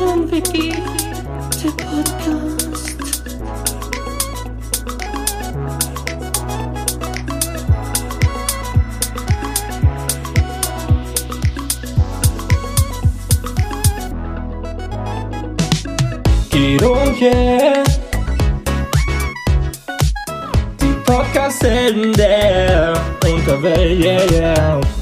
und Vicky, der Podcast. Guido und yeah. Die Podcast-Helden der Unterwelt, yeah, yeah.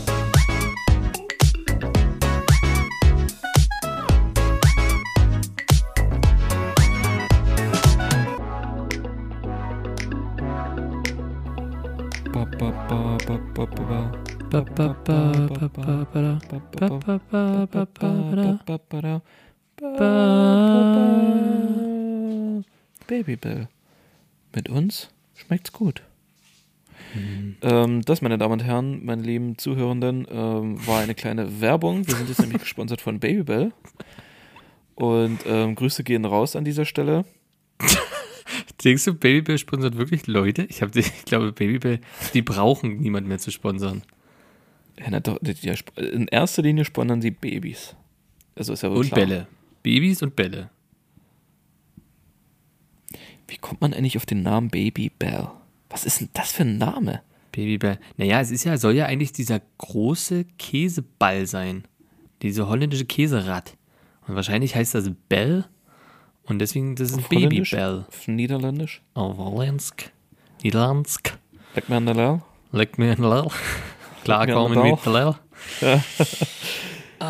Babybell. Mit uns schmeckt's gut. Ähm, das, meine Damen und Herren, meine lieben Zuhörenden, ähm, war eine kleine Werbung. Wir sind jetzt nämlich gesponsert von Babybell. Und ähm, Grüße gehen raus an dieser Stelle. Denkst du, Babybell sponsert wirklich Leute? Ich, hab, ich glaube, Babybell, die brauchen niemand mehr zu sponsern. Ja, na doch, die- die- in erster Linie sponsern sie Babys. Also ist ja wohl Und klar. Bälle. Babys und Bälle. Wie kommt man eigentlich auf den Namen Babybell? Was ist denn das für ein Name? Babybell. Naja, es ist ja, soll ja eigentlich dieser große Käseball sein. Diese holländische Käserad. Und wahrscheinlich heißt das Bell. Und deswegen, das ist ein Auf Holländisch? Babybell. Auf Niederländisch? Auf Hollandsk. Niederlandsk. Leck mir an der Lel. Leck mir in Lel. Klar Leck mir an kommen der mit Lel.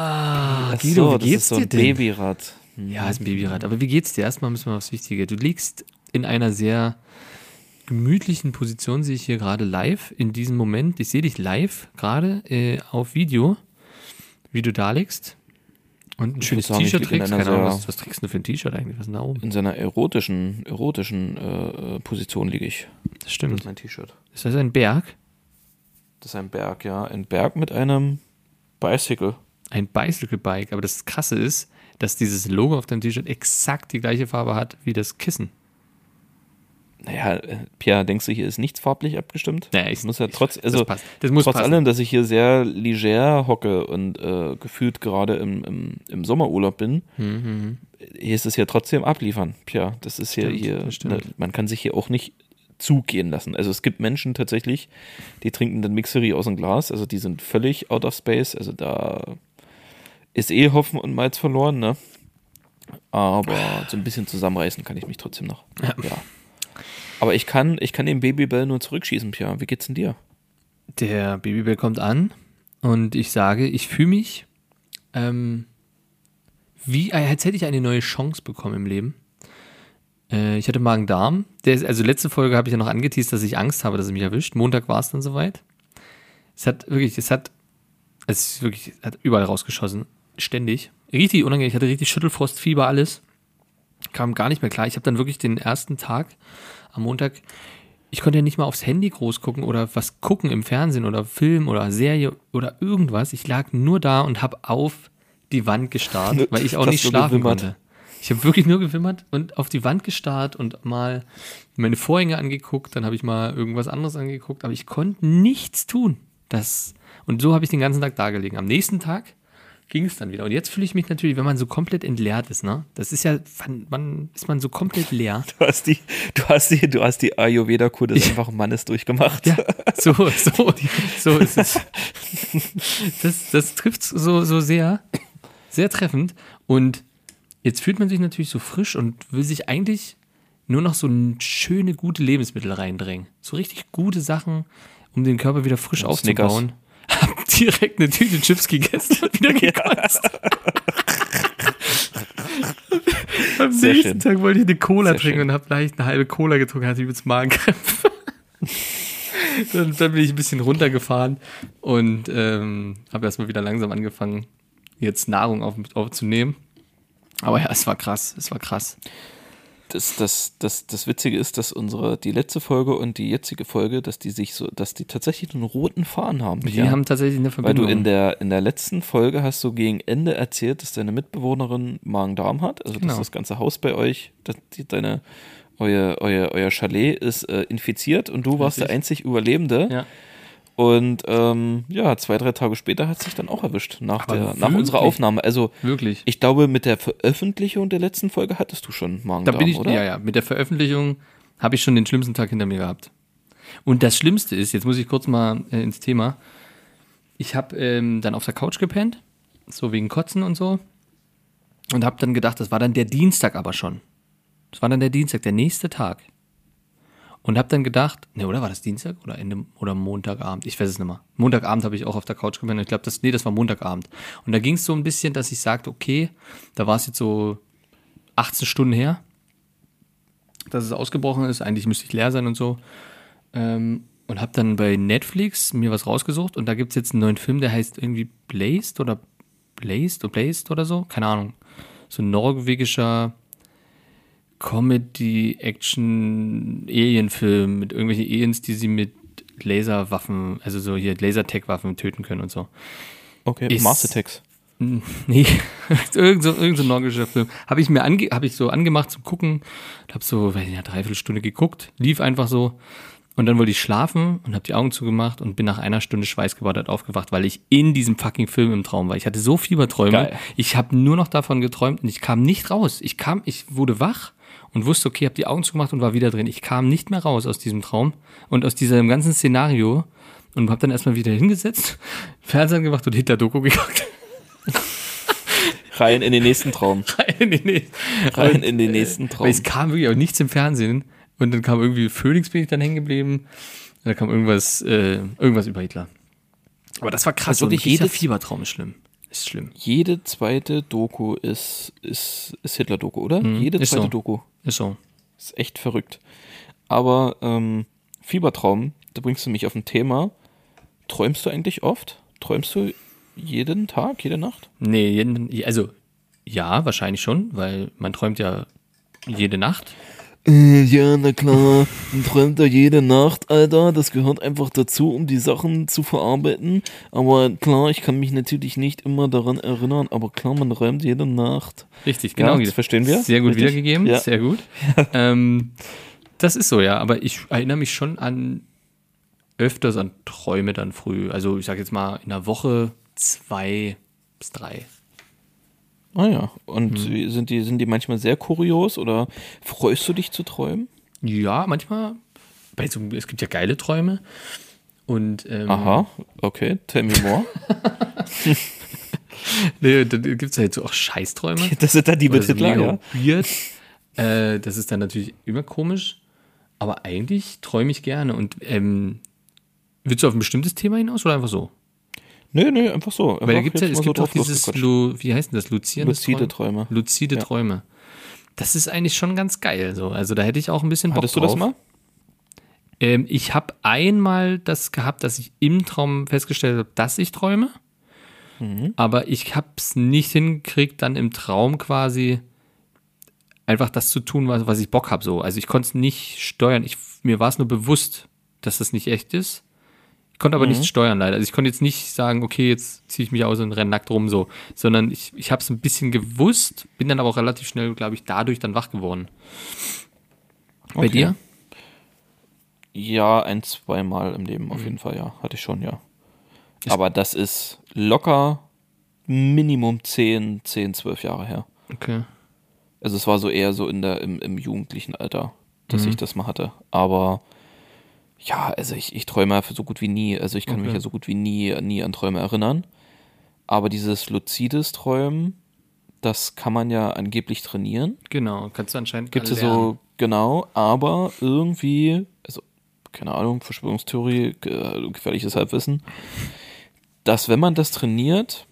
Ah, Guido, so, wie das geht's ist so dir ein denn? Babyrad. Ja, ist ein Babyrad. Aber wie geht's dir? Erstmal müssen wir aufs Wichtige. Du liegst in einer sehr gemütlichen Position, sehe ich hier gerade live in diesem Moment. Ich sehe dich live gerade äh, auf Video, wie du da liegst. Und ein schönes T-Shirt trägst. Keine Ahnung, was, was trägst du für ein T-Shirt eigentlich? Was ist denn da oben? In seiner erotischen, erotischen äh, äh, Position liege ich. Das Das stimmt. ist mein T-Shirt. Ist das ein Berg? Das ist ein Berg, ja. Ein Berg mit einem Bicycle. Ein Bicycle-Bike. Aber das Krasse ist, dass dieses Logo auf deinem T-Shirt exakt die gleiche Farbe hat wie das Kissen. Naja, äh, Pierre, denkst du, hier ist nichts farblich abgestimmt? Naja, ich- muss ja trotz, das also passt. Das muss trotz passen. allem, dass ich hier sehr leger hocke und äh, gefühlt gerade im, im, im Sommerurlaub bin, Mhm. hier ist es ja trotzdem abliefern. Pierre, das ist hier, Stimmt, hier das stimmt. ne, man kann sich hier auch nicht zugehen lassen. Also es gibt Menschen tatsächlich, die trinken dann Mixery aus dem Glas, also die sind völlig out of space, also da ist eh Hopfen und Malz verloren, ne? Aber so ein bisschen zusammenreißen kann ich mich trotzdem noch. Ja. Ja. Aber ich kann, ich kann den Babybell nur zurückschießen, Pierre. Wie geht's denn dir? Der Babybell kommt an und ich sage, ich fühle mich ähm, wie, als hätte ich eine neue Chance bekommen im Leben. Äh, ich hatte Magen-Darm. Der ist- Also letzte Folge habe ich ja noch angeteased, dass ich Angst habe, dass es mich erwischt. Montag war es dann soweit. Es hat wirklich, es hat, es ist wirklich, es hat überall rausgeschossen. Ständig. Richtig unangenehm. Ich hatte richtig Schüttelfrost, Fieber, alles. Kam gar nicht mehr klar. Ich habe dann wirklich den ersten Tag am Montag ich konnte ja nicht mal aufs Handy groß gucken oder was gucken im Fernsehen oder Film oder Serie oder irgendwas. Ich lag nur da und habe auf die Wand gestarrt, weil ich auch nicht schlafen gewimmert? konnte. Ich habe wirklich nur gewimmert und auf die Wand gestarrt und mal meine Vorhänge angeguckt, dann habe ich mal irgendwas anderes angeguckt, aber ich konnte nichts tun. Das und so habe ich den ganzen Tag da gelegen. Am nächsten Tag ging es dann wieder. Und jetzt fühle ich mich natürlich, wenn man so komplett entleert ist, ne? Das ist ja, wann, wann ist man so komplett leer? Du hast die, du hast die, du hast die Ayurveda-Kur des einfachen Mannes durchgemacht. Ja, so, so, so ist es. Das, das trifft so, so sehr, sehr treffend. Und jetzt fühlt man sich natürlich so frisch und will sich eigentlich nur noch so schöne, gute Lebensmittel reindrängen. So richtig gute Sachen, um den Körper wieder frisch Und Snickers. aufzubauen. Hab direkt eine Tüte Chips gegessen und wieder gekotzt. Am Sehr nächsten schön. Tag wollte ich eine Cola Sehr trinken schön. und habe leicht eine halbe Cola getrunken, hatte übelst Magenkrämpfe. dann, dann bin ich ein bisschen runtergefahren und ähm, habe erstmal wieder langsam angefangen, jetzt Nahrung auf, aufzunehmen. Aber ja, es war krass, es war krass. Das, das, das, das Witzige ist, dass unsere, die letzte Folge und die jetzige Folge, dass die sich so, dass die tatsächlich einen roten Faden haben. Die Ja. haben tatsächlich eine Weil Verbindung. du in der, in der letzten Folge hast du gegen Ende erzählt, dass deine Mitbewohnerin Magen-Darm hat. Also, dass Genau. das ganze Haus bei euch, dass die, deine, euer, euer, euer Chalet ist äh, infiziert und du warst der Richtig. einzig Überlebende. ja. Und ähm, ja, zwei, drei Tage später hat es sich dann auch erwischt, nach, Aber der, nach unserer? Aufnahme. Also Wirklich. ich glaube, mit der Veröffentlichung der letzten Folge hattest du schon Da Magen-Darm, bin ich, oder? ja, ja, mit der Veröffentlichung habe ich schon den schlimmsten Tag hinter mir gehabt. Und das Schlimmste ist, jetzt muss ich kurz mal äh, ins Thema. Ich habe ähm, dann auf der Couch gepennt, so wegen Kotzen und so. Und habe dann gedacht, das war dann der Dienstag aber schon. Das war dann der Dienstag, der nächste Tag. Und habe dann gedacht, ne, oder war das Dienstag oder Ende oder Montagabend? Ich weiß es nicht mehr. Montagabend habe ich auch auf der Couch gepennt. Ich glaube, das, nee, das war Montagabend. Und da ging es so ein bisschen, dass ich sagte, okay, da war es jetzt so 18 Stunden her, dass es ausgebrochen ist. Eigentlich müsste ich leer sein und so. Ähm, und habe dann bei Netflix mir was rausgesucht und da gibt es jetzt einen neuen Film, der heißt irgendwie Blazed oder Blazed oder Blazed oder so. Keine Ahnung. So ein norwegischer Comedy-Action-Alien-Film mit irgendwelchen Aliens, die sie mit Laserwaffen, also so hier Lasertech-Waffen töten können und so. Okay, Ist- Mars Attacks. Nee, irgend so, irgend so ein norwegischer Film. Habe ich mir ange, hab ich so angemacht zum Gucken. Habe so, weiß ich nicht, dreiviertel Stunde geguckt. Lief einfach so. Und dann wollte ich schlafen und habe die Augen zugemacht und bin nach einer Stunde schweißgebadet aufgewacht, weil ich in diesem fucking Film im Traum war. Ich hatte so Fieberträume. Geil. Ich habe nur noch davon geträumt und ich kam nicht raus. Ich kam, ich wurde wach und wusste, okay, habe die Augen zugemacht und war wieder drin. Ich kam nicht mehr raus aus diesem Traum und aus diesem ganzen Szenario und habe dann erstmal wieder hingesetzt, Fernseher gemacht und Hitler-Doku geguckt. Rein in den nächsten Traum. rein in den nächsten, Rein in den nächsten Traum. Weil es kam wirklich auch nichts im Fernsehen. Und dann kam irgendwie Phoenix bin ich dann hängen geblieben. Und da kam irgendwas, äh, irgendwas über Hitler. Aber das war krass. Also und wirklich jeder Fiebertraum ist schlimm. Ist schlimm. Jede zweite Doku ist, ist, ist Hitler-Doku, oder? Jede Mhm, ist zweite so. Doku. Ist so. Ist echt verrückt. Aber ähm, Fiebertraum, da bringst du mich auf ein Thema. Träumst du eigentlich oft? Träumst du jeden Tag, jede Nacht? Nee, jeden, also ja, wahrscheinlich schon, weil man träumt ja jede Nacht. Äh, ja, na klar. Man träumt da jede Nacht, Alter. Das gehört einfach dazu, um die Sachen zu verarbeiten. Aber klar, ich kann mich natürlich nicht immer daran erinnern. Aber klar, man träumt jede Nacht. Richtig, Ja, genau. das verstehen wir. Sehr gut Richtig? wiedergegeben, Ja. sehr gut. ähm, das ist so, ja. Aber ich erinnere mich schon an öfters an Träume dann früh. Also ich sage jetzt mal in der Woche zwei bis drei. Ah ja. Und wie- sind, die, sind die manchmal sehr kurios oder freust du dich zu träumen? Ja, manchmal. Bei so, es gibt ja geile Träume. Und ähm, Aha, okay. Tell me more. nee, dann gibt es halt so auch Scheißträume. das sind dann die mit so ja. weird. Äh, das ist dann natürlich immer komisch. Aber eigentlich träume ich gerne. Und ähm, willst du auf ein bestimmtes Thema hinaus oder einfach so? Nö, nö, einfach so. Weil da gibt's ja, es mal so gibt auch dieses. Lu, wie heißt denn das, luzierendes Luzide Träumen? Träume. Luzide Ja. Träume. Das ist eigentlich schon ganz geil. So. Also da hätte ich auch ein bisschen Bock Hattest du drauf. das mal? Ähm, ich habe einmal das gehabt, dass ich im Traum festgestellt habe, dass ich träume. Mhm. Aber ich habe es nicht hingekriegt, dann im Traum quasi einfach das zu tun, was, was ich Bock habe. So. Also ich konnte es nicht steuern. Ich, mir war es nur bewusst, dass das nicht echt ist. Ich konnte aber Mhm. nicht steuern leider. Also ich konnte jetzt nicht sagen, okay, jetzt ziehe ich mich aus und renne nackt rum so, sondern ich, ich habe es ein bisschen gewusst, bin dann aber auch relativ schnell, glaube ich, dadurch dann wach geworden. Bei Okay. dir? Ja, ein, zweimal im Leben Mhm. auf jeden Fall, ja. Hatte ich schon, ja. Aber das ist locker Minimum 10, 10, 12 Jahre her. Okay. Also es war so eher so in der, im, im jugendlichen Alter, dass Mhm. ich das mal hatte. Aber ja, also ich, ich träume so gut wie nie. Also ich kann mich Okay. ja so gut wie nie, nie an Träume erinnern. Aber dieses luzides Träumen, das kann man ja angeblich trainieren. Genau, kannst du anscheinend Gibt es so, genau, aber irgendwie, also keine Ahnung, Verschwörungstheorie, ge- gefährliches Halbwissen, dass wenn man das trainiert,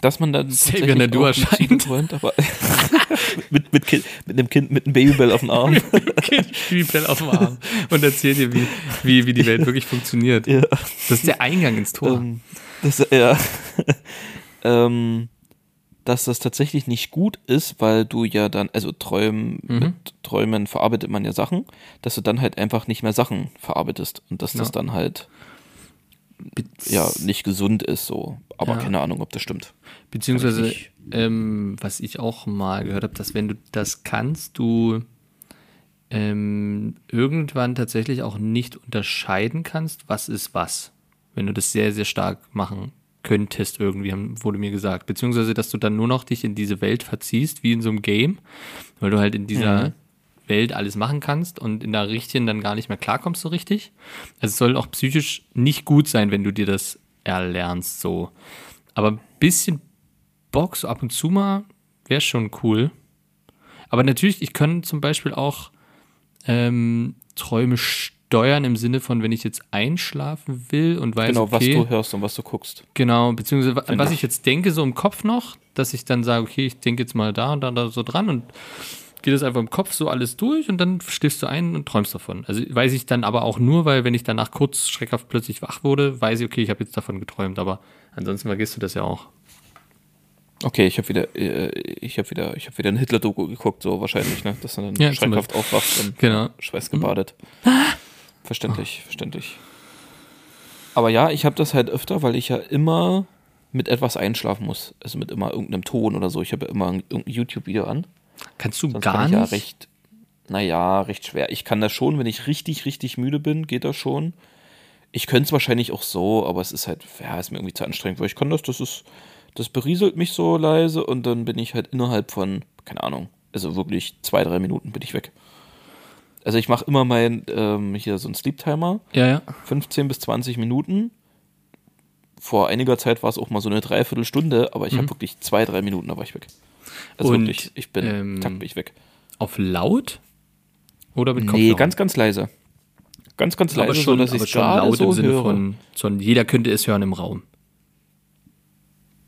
dass man dann Xavier lucide erscheint. träumt, aber mit, mit, kind, mit einem Kind mit einem Babybell auf dem Arm. Spielball auf dem Arm und erzählt dir, wie, wie, wie die Welt wirklich funktioniert. ja. Das ist der Eingang ins Tor. ähm, das, ja. ähm, dass das tatsächlich nicht gut ist, weil du ja dann, also Träumen, Mhm. mit Träumen verarbeitet man ja Sachen, dass du dann halt einfach nicht mehr Sachen verarbeitest und dass das Ja. dann halt ja nicht gesund ist so. Aber Ja. keine Ahnung, ob das stimmt. Beziehungsweise, ich ähm, was ich auch mal gehört habe, dass wenn du das kannst, du ähm, irgendwann tatsächlich auch nicht unterscheiden kannst, was ist was. wenn du das sehr, sehr stark machen könntest, irgendwie, wurde mir gesagt. Beziehungsweise, dass du dann nur noch dich in diese Welt verziehst, wie in so einem Game, weil du halt in dieser Mhm. Welt alles machen kannst und in der richtigen dann gar nicht mehr klarkommst so richtig. Also es soll auch psychisch nicht gut sein, wenn du dir das erlernst, so. Aber ein bisschen So ab und zu mal, wäre schon cool. Aber natürlich, ich kann zum Beispiel auch ähm, Träume steuern im Sinne von, wenn ich jetzt einschlafen will und weiß, Genau, okay, was du hörst und was du guckst. Genau, beziehungsweise Find was ich. ich jetzt denke, so im Kopf noch, dass ich dann sage, okay, ich denke jetzt mal da und da, da so dran und geht das einfach im Kopf so alles durch und dann schläfst du ein und träumst davon. Also weiß ich dann aber auch nur, weil wenn ich danach kurz schreckhaft plötzlich wach wurde, weiß ich, okay, ich habe jetzt davon geträumt, aber ansonsten vergisst du das ja auch. Okay, ich habe wieder, äh, ich habe wieder, ich habe wieder ein Hitler-Doku geguckt, so wahrscheinlich, ne? Dass du dann Ja, schreckhaft aufwachst und Genau. schweißgebadet. Verständlich, verständlich. Aber ja, ich habe das halt öfter, weil ich ja immer mit etwas einschlafen muss. Also mit immer irgendeinem Ton oder so. Ich habe ja immer ein- irgendein YouTube-Video an. Kannst du Sonst gar kann ich nicht? ja recht, naja, recht schwer. Ich kann das schon, wenn ich richtig, richtig müde bin, geht das schon. Ich könnte es wahrscheinlich auch so, aber es ist halt, ja, ist mir irgendwie zu anstrengend, weil ich kann das, das ist, das berieselt mich so leise und dann bin ich halt innerhalb von, keine Ahnung, also wirklich zwei, drei Minuten bin ich weg. Also ich mache immer mein, ähm, hier so ein Sleep-Timer, ja, ja. 15 bis 20 Minuten. Vor einiger Zeit war es auch mal so eine Dreiviertelstunde, aber ich habe wirklich zwei, drei Minuten, da war ich weg. Also Und, wirklich, ich bin, ähm, bin ich weg. Auf laut? Oder mit Nee, Kopfhörern? ganz, ganz leise. Ganz, ganz leise, aber schon, so, dass ich schon laut so im Sinne höre. von, von, jeder könnte es hören im Raum.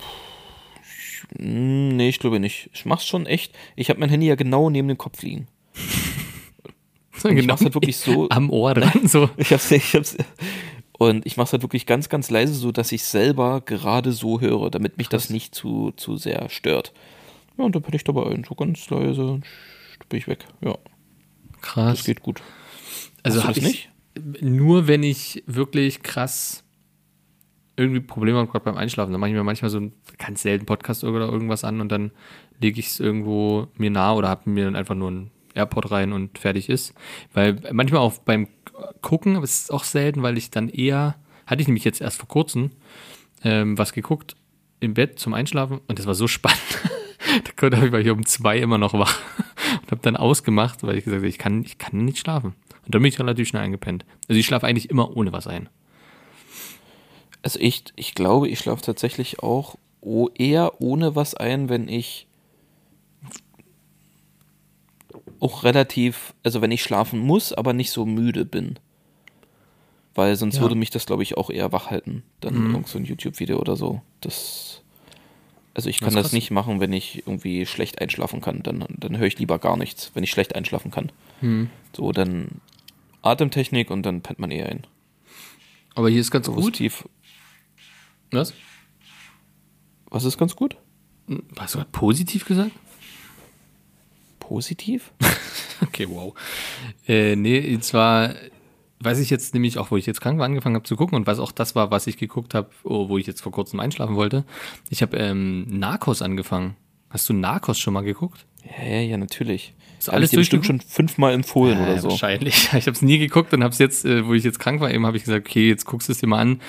Hm, Nee, ich glaube nicht. Ich mach's schon echt. Ich habe mein Handy ja genau neben dem Kopf liegen. Und ich mach's halt wirklich so. am Ohr dran, so. Ich hab's, ich hab's. Und ich mach's halt wirklich ganz, ganz leise, so dass ich selber gerade so höre, damit mich das nicht zu, zu sehr stört. Ja, und dann bin ich dabei ein, so ganz leise, bin ich weg. Ja, Krass. das geht gut. Also Hast du habe ich nur, wenn ich wirklich krass irgendwie Probleme habe gerade beim Einschlafen. Dann mache ich mir manchmal so einen ganz selten Podcast oder irgendwas an und dann lege ich es irgendwo mir nah oder habe mir dann einfach nur einen AirPod rein und fertig ist. Weil manchmal auch beim Gucken, aber es ist auch selten, weil ich dann eher, hatte ich nämlich jetzt erst vor kurzem ähm, was geguckt im Bett zum Einschlafen und das war so spannend. da konnte ich, war ich um zwei immer noch wach und habe dann ausgemacht, weil ich gesagt habe, ich kann, ich kann nicht schlafen. Und dann bin ich relativ schnell eingepennt. Also ich schlafe eigentlich immer ohne was ein. Also ich, ich glaube, ich schlafe tatsächlich auch eher ohne was ein, wenn ich auch relativ, also wenn ich schlafen muss, aber nicht so müde bin. Weil sonst Ja. würde mich das, glaube ich, auch eher wach halten. Dann Mhm. irgend so ein YouTube-Video oder so. Das. Also ich Das kann das, krass. nicht machen, wenn ich irgendwie schlecht einschlafen kann. Dann, dann höre ich lieber gar nichts, wenn ich schlecht einschlafen kann. Hm. So, dann Atemtechnik und dann pennt man eher ein. Aber hier ist ganz Bewusst gut. tief. Was? Was ist ganz gut? Hast du gerade positiv gesagt? Positiv? Okay, wow. Äh, nee, zwar weiß ich jetzt nämlich auch, wo ich jetzt krank war, angefangen habe zu gucken und was auch das war, was ich geguckt habe, oh, wo ich jetzt vor kurzem einschlafen wollte. Ich habe ähm, Narcos angefangen. Hast du Narcos schon mal geguckt? Ja, ja, ja, natürlich. Ist Hab alles ich dir bestimmt schon fünfmal empfohlen Äh, oder so. Wahrscheinlich. Ich habe es nie geguckt und habe es jetzt, äh, wo ich jetzt krank war, eben habe ich gesagt, okay, jetzt guckst du es dir mal an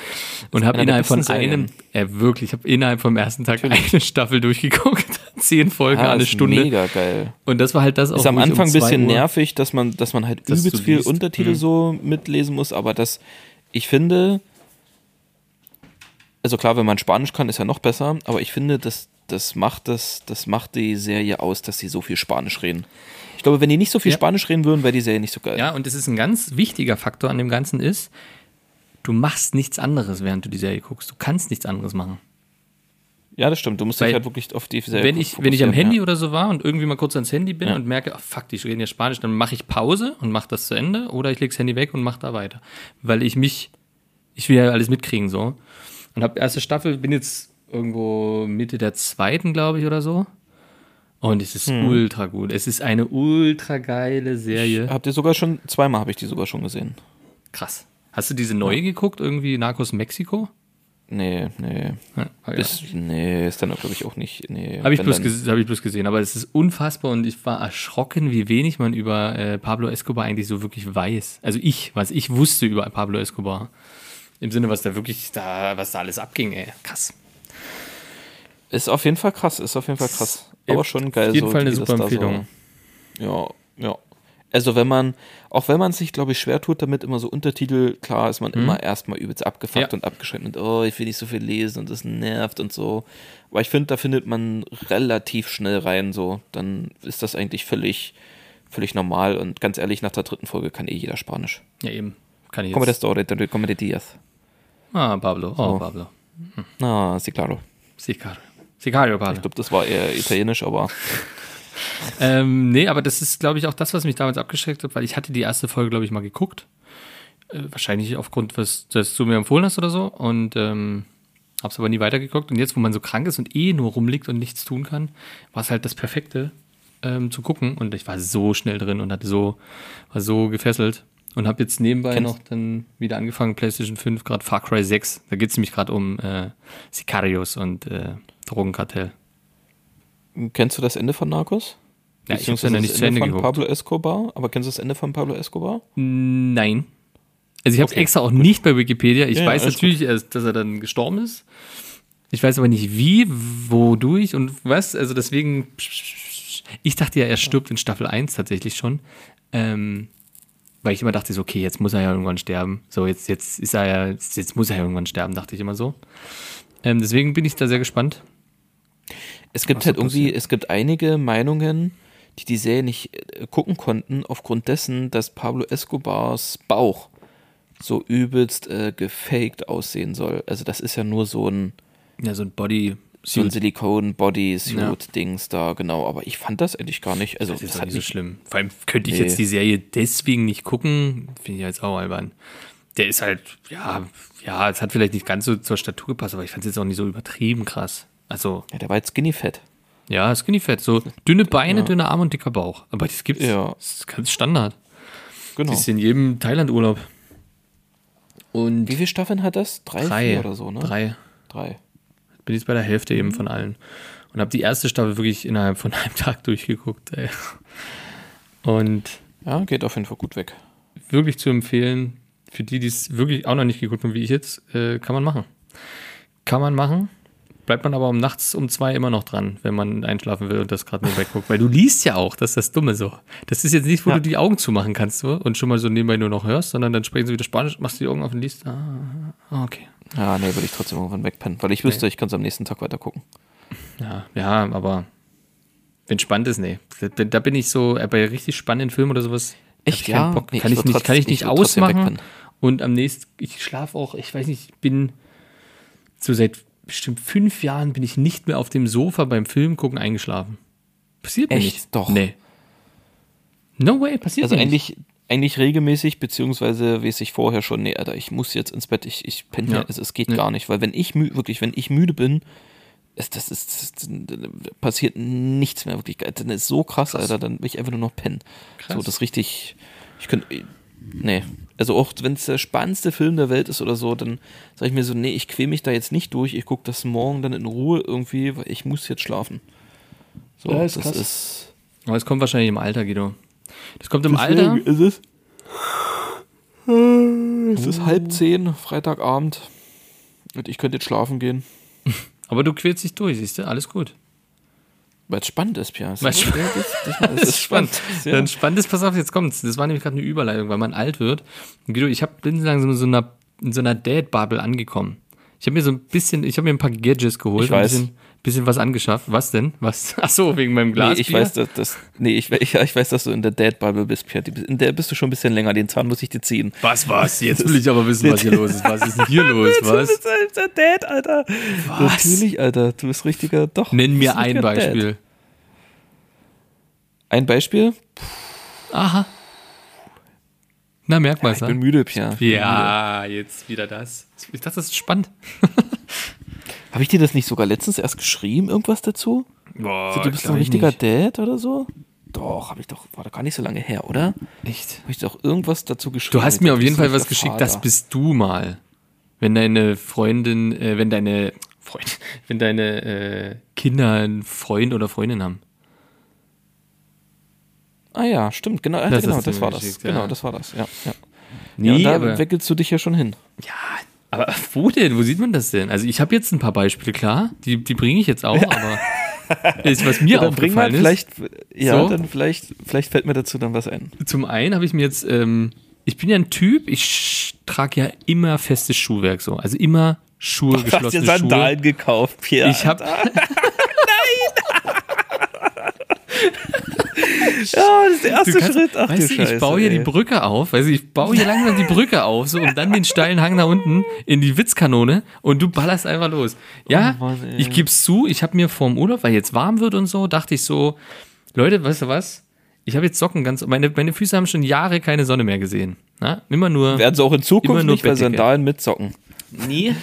und habe innerhalb von einem, äh, wirklich, ich habe innerhalb vom ersten Tag eine Staffel durchgeguckt, zehn Folgen, Ah, eine ist Stunde. Mega geil. Und das war halt das auch. Ist am um Anfang ein zwei bisschen Uhr- nervig, dass man, dass man halt Dass übelst viel liest. Untertitel Mhm. so mitlesen muss, aber das, ich finde, also klar, wenn man Spanisch kann, ist ja noch besser, aber ich finde, das, das macht das, das macht die Serie aus, dass sie so viel Spanisch reden. Ich glaube, wenn die nicht so viel Ja. Spanisch reden würden, wäre die Serie nicht so geil. Ja, und das ist ein ganz wichtiger Faktor an dem Ganzen ist, du machst nichts anderes, während du die Serie guckst. Du kannst nichts anderes machen. Ja, das stimmt. Du musst Weil dich halt wirklich auf die Serie wenn ich, wenn ich am Handy ja. oder so war und irgendwie mal kurz ans Handy bin Ja. und merke, oh, fuck, die reden ja Spanisch, dann mache ich Pause und mache das zu Ende oder ich lege das Handy weg und mache da weiter. Weil ich mich, ich will ja alles mitkriegen so. Und habe erste Staffel, bin jetzt irgendwo Mitte der zweiten, glaube ich, oder so. Und es ist Hm. ultra gut. Es ist eine ultra geile Serie. Habt ihr sogar schon, zweimal habe ich die sogar schon gesehen. Krass. Hast du diese neue geguckt, irgendwie Narcos Mexiko? Nee, nee. Ja, ja. Ist, nee, ist dann, glaube ich, auch nicht. Nee, Habe ich, bloß hab ich bloß gesehen, aber es ist unfassbar und ich war erschrocken, wie wenig man über äh, Pablo Escobar eigentlich so wirklich weiß. Also ich, was ich wusste über Pablo Escobar. Im Sinne, was da wirklich, da, was da alles abging, ey. Krass. Ist auf jeden Fall krass, ist auf jeden Fall krass. Aber schon geil. auf jeden so, Fall eine super Empfehlung. So, ja, ja. Also wenn man, auch wenn man sich, glaube ich, schwer tut damit, immer so Untertitel, klar ist man immer erstmal übelst abgefuckt. Ja. und abgeschreckt und oh, ich will nicht so viel lesen und das nervt und so. Aber ich finde, da findet man relativ schnell rein, so. Dann ist das eigentlich völlig, völlig normal und ganz ehrlich, nach der dritten Folge kann eh jeder Spanisch. Ja, eben. Kann ich jetzt. como de días. Ah, Pablo. Oh, So. Pablo. Ah, sí, claro. Sicario. Sicario, Ich glaube, das war eher italienisch, aber Ähm, nee, aber das ist, glaube ich, auch das, was mich damals abgeschreckt hat, weil ich hatte die erste Folge, glaube ich, mal geguckt. Äh, wahrscheinlich aufgrund, was das du mir empfohlen hast oder so. Und ähm, hab's aber nie weitergeguckt. Und jetzt, wo man so krank ist und eh nur rumliegt und nichts tun kann, war es halt das Perfekte ähm, zu gucken. Und ich war so schnell drin und hatte so, war so gefesselt. Und habe jetzt nebenbei Kennst- noch dann wieder angefangen, PlayStation 5, gerade Far Cry 6. Da geht's nämlich gerade um äh, Sicarios und äh, Drogenkartell. kennst du das Ende von Narcos? Ja, ich hab's Beziehungsweise ja nicht zu Ende von geguckt. Pablo Escobar, aber kennst du das Ende von Pablo Escobar? Nein. Also ich habe es Okay, extra auch nicht bei Wikipedia. Ich Ja, weiß natürlich, erst, dass er dann gestorben ist. Ich weiß aber nicht wie, wodurch und was. Also deswegen, ich dachte ja, er stirbt in Staffel 1 tatsächlich schon. Ähm, weil ich immer dachte, so, okay, jetzt muss er ja irgendwann sterben. So, jetzt, jetzt ist er ja, jetzt muss er ja irgendwann sterben, dachte ich immer so. Ähm, deswegen bin ich da sehr gespannt. Es gibt halt irgendwie, passiert? es gibt einige Meinungen, die die Serie nicht äh, gucken konnten, aufgrund dessen, dass Pablo Escobars Bauch so übelst äh, gefaked aussehen soll. Also das ist ja nur so ein, Ja, so ein Body. so ein Ja. Silikon-Bodysuit-Dings da, genau. Aber ich fand das eigentlich gar nicht. Also Das ist das nicht so schlimm. Vor allem könnte ich Nee. jetzt die Serie deswegen nicht gucken. Finde ich jetzt auch albern. Der ist halt, ja, ja, es hat vielleicht nicht ganz so zur Statur gepasst, aber ich fand es jetzt auch nicht so übertrieben krass. Also, Ja, der war jetzt skinny fett. ja, Skinny Fett, so dünne Beine, dünne Arme und dicker Bauch. Aber das gibt's. Ja. Das ist ganz Standard. Genau. Das ist in jedem Thailand-Urlaub. Und Wie viele Staffeln hat das? Drei, drei oder so, ne? Drei. Drei. Bin jetzt bei der Hälfte eben von allen. Und habe die erste Staffel wirklich innerhalb von einem Tag durchgeguckt. Ey. Und Ja, geht auf jeden Fall gut weg. wirklich zu empfehlen, für die, die es wirklich auch noch nicht geguckt haben, wie ich jetzt, äh, kann man machen. Kann man machen. Bleibt man aber um nachts um zwei immer noch dran, wenn man einschlafen will und das gerade nur wegguckt. Weil du liest ja auch, das ist das Dumme so. Das ist jetzt nicht, wo Ja. du die Augen zumachen kannst so, und schon mal so nebenbei nur noch hörst, sondern dann sprechen sie wieder Spanisch, machst die Augen auf und liest. Ah, ah, okay. Ja, nee, würde ich trotzdem irgendwann wegpennen, weil ich wüsste, ich kann es am nächsten Tag weiter gucken. Ja, ja, aber wenn spannend ist, nee. Da, bin ich so, äh, bei richtig spannenden Filmen oder sowas. ich keinen Bock. Nee, kann, ich nicht, kann ich nicht würd trotzdem ausmachen. wegpennen. Und am nächsten, ich schlafe auch, ich weiß nicht, ich bin so seit bestimmt fünf Jahren bin ich nicht mehr auf dem Sofa beim Film gucken eingeschlafen. Passiert mir Echt? nicht. Doch. Nee. No way, passiert Also mir nicht. eigentlich, eigentlich regelmäßig, beziehungsweise weiß ich vorher schon, nee, Alter, ich muss jetzt ins Bett, ich, ich penne Ja. also es geht Ja. gar nicht, weil wenn ich wirklich, wenn ich müde bin, ist, das ist, das, passiert nichts mehr wirklich. Dann ist so krass, Alter, dann will ich einfach nur noch pennen. Krass. So, das ist richtig, ich könnte, nee. Also auch wenn es der spannendste Film der Welt ist oder so, dann sage ich mir so, nee, ich quäl mich da jetzt nicht durch, ich gucke das morgen dann in Ruhe irgendwie, weil ich muss jetzt schlafen. So, Ja, ist das krass. ist Aber es kommt wahrscheinlich im Alter, Guido. Das kommt im Alter. Deswegen ist es. Es ist halb zehn, Freitagabend. Und ich könnte jetzt schlafen gehen. Aber du quälst dich durch, siehst du? Alles gut. Weil es spannend ist, Pia. Weil ist, spannend das, ist spannend. Ja. Dann spannendes, pass auf, jetzt kommt's. Das war nämlich gerade eine Überleitung, weil man alt wird. Guido, ich hab, bin langsam in so einer, in so einer Dad-Bubble angekommen. Ich habe mir so ein bisschen, ich habe mir ein paar Gadgets geholt. Ich weiß. Ein bisschen, bisschen was angeschafft. Was denn? Was? Ach so, wegen meinem Glas. Nee, ich weiß, dass, dass, nee, ich, ich, ich weiß, dass du in der Dad-Bubble bist, Pia. Die- In der bist du schon ein bisschen länger. Den Zahn muss ich dir ziehen. Was, was? Jetzt will ich aber wissen, was hier los ist. Was ist denn hier los? Du Was? bist halt der Dad, Alter. Was? Natürlich, Alter. Du bist richtiger, doch. Nenn du mir bist ein richtiger Dad. Beispiel. Ein Beispiel? Aha. Na, merk mal, Ich bin müde, Pia. Ja, jetzt wieder das. Ich dachte, das ist spannend. Habe ich dir das nicht sogar letztens erst geschrieben, irgendwas dazu? Boah, du bist so ein richtiger Dad oder so? Doch, habe ich doch, war doch gar nicht so lange her, oder? Echt? Habe ich doch irgendwas dazu geschrieben? Du hast mir auf jeden Fall was geschickt, Vater. das bist du mal. Wenn deine Freundin, äh, wenn deine Freund, wenn deine äh, Kinder einen Freund oder Freundin haben. Ah ja, stimmt, genau, Das genau, das war das. genau, ja. das war das, ja. ja. Nee, ja und da aber, entwickelst du dich ja schon hin. ja, Aber wo denn? Wo sieht man das denn? Also ich habe jetzt ein paar Beispiele, klar. Die, die bringe ich jetzt auch, aber ist, was mir Ja, aufgefallen ist. vielleicht, ja, So. dann vielleicht, vielleicht fällt mir dazu dann was ein. Zum einen habe ich mir jetzt, ähm, ich bin ja ein Typ, ich trage ja immer festes Schuhwerk so. Also immer Schuhe, Du hast dir geschlossene Sandalen Schuhe. gekauft, Pierre. Ich habe ja, das ist der erste Du kannst, Schritt. Ach weißt du Scheiße. ich baue hier die. Brücke auf, weißt du, ich baue hier langsam die Brücke auf, so, und dann den steilen Hang nach unten in die Witzkanone und du ballerst einfach los. Ja, Oh Mann, ich geb's zu, ich habe mir vorm Urlaub, weil jetzt warm wird und so, dachte ich so, Leute, weißt du was? Ich habe jetzt Socken ganz, meine, meine Füße haben schon Jahre keine Sonne mehr gesehen. Na? Immer nur. Werden sie auch in Zukunft nur nicht bei. Sandalen mit Socken. Nee.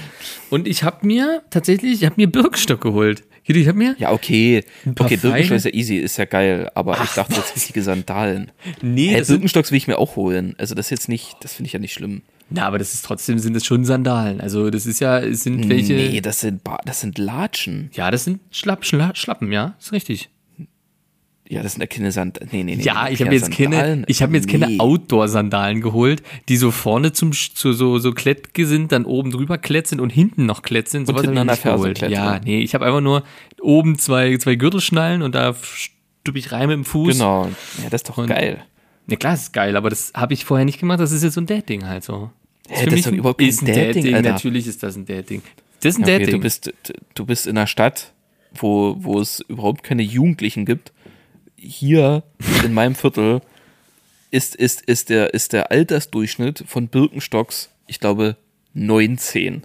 Und ich habe mir tatsächlich, ich habe mir Birkenstock geholt. Ich habe mir. Ja, okay. Okay, Birkenstock ist ja easy, ist ja geil. Aber ich dachte jetzt richtige Sandalen. Nee, Hey, Birkenstocks will ich mir auch holen. Also das ist jetzt nicht, das finde ich ja nicht schlimm. na, aber das ist trotzdem, sind das schon Sandalen. Also, das ist ja, es sind welche. Nee, das sind, Ba- das sind Latschen. Ja, das sind Schlapp, Schla, Schlappen, ja, ist richtig. Ja, das sind ja keine Sandalen. Nee, nee, nee. Ja, ich habe jetzt keine, ich habe jetzt keine Nee. Outdoor-Sandalen geholt, die so vorne zum zu so so Klettge sind, dann oben drüber klett sind und hinten noch klett sind. Sowas hinten hab ich nicht geholt. klett, Ja, nee, ich habe einfach nur oben zwei zwei Gürtelschnallen und da stüppe ich rein mit dem Fuß. Genau. Ja, das ist doch Und- geil. Ja klar, ist geil, aber das habe ich vorher nicht gemacht. Das ist jetzt so ein Dad-Ding halt so. Hä, für das ist doch überhaupt kein ist ein Dad-Ding. Alter. Natürlich ist das ein Dad-Ding. Das ist ein Okay, Dad-Ding. du bist, du bist in einer Stadt, wo, wo es überhaupt keine Jugendlichen gibt. Hier in meinem Viertel ist, ist, ist, der, ist der Altersdurchschnitt von Birkenstocks, ich glaube, 19.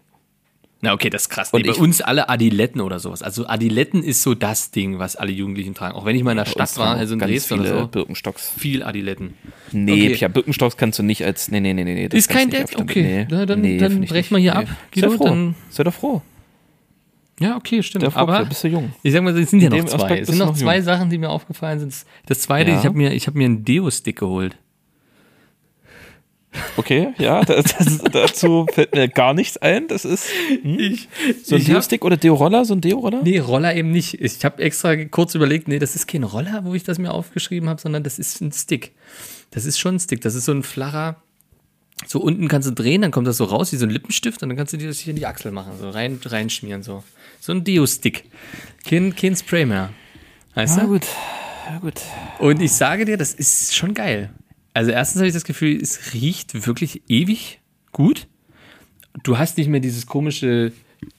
Na, okay, das ist krass. Und Nee, bei ich- uns alle Adiletten oder sowas. Also Adiletten ist so das Ding, was alle Jugendlichen tragen. Auch wenn ich mal in der Stadt war, also in ganz Dresden viele oder so. Birkenstocks. Viel Adiletten. Nee, Okay. ja, Birkenstocks kannst du nicht als. Nee, nee, nee, nee. nee das Ist kein Dad? Okay. Na, dann- dann find ich brech nicht. mal hier Nee. ab, Sei Guido, froh. dann- Sei doch froh. Ja, okay, stimmt. Froh, Aber bist du jung. ich sag mal, es sind ja noch zwei. Es sind noch noch zwei jung. Sachen, die mir aufgefallen sind. Das zweite, Ja. ich habe mir, ich hab mir einen Deo-Stick geholt. Okay, ja, das, das, dazu fällt mir gar nichts ein. Das ist Ich, so ein Deo-Stick oder Deo-Roller, so ein Deo-Roller? Nee, Roller eben nicht. Ich habe extra kurz überlegt, nee, das ist kein Roller, wo ich das mir aufgeschrieben habe, sondern das ist ein Stick. Das ist schon ein Stick. Das ist so ein flacher. So unten kannst du drehen, dann kommt das so raus wie so ein Lippenstift und dann kannst du dir das hier in die Achsel machen, so rein, reinschmieren, so. So ein Deo-Stick. Kein, kein Spray mehr. Weißt Ja, du? gut. Ja, gut. Und ich sage dir, das ist schon geil. Also erstens habe ich das Gefühl, es riecht wirklich ewig gut. Du hast nicht mehr dieses komische,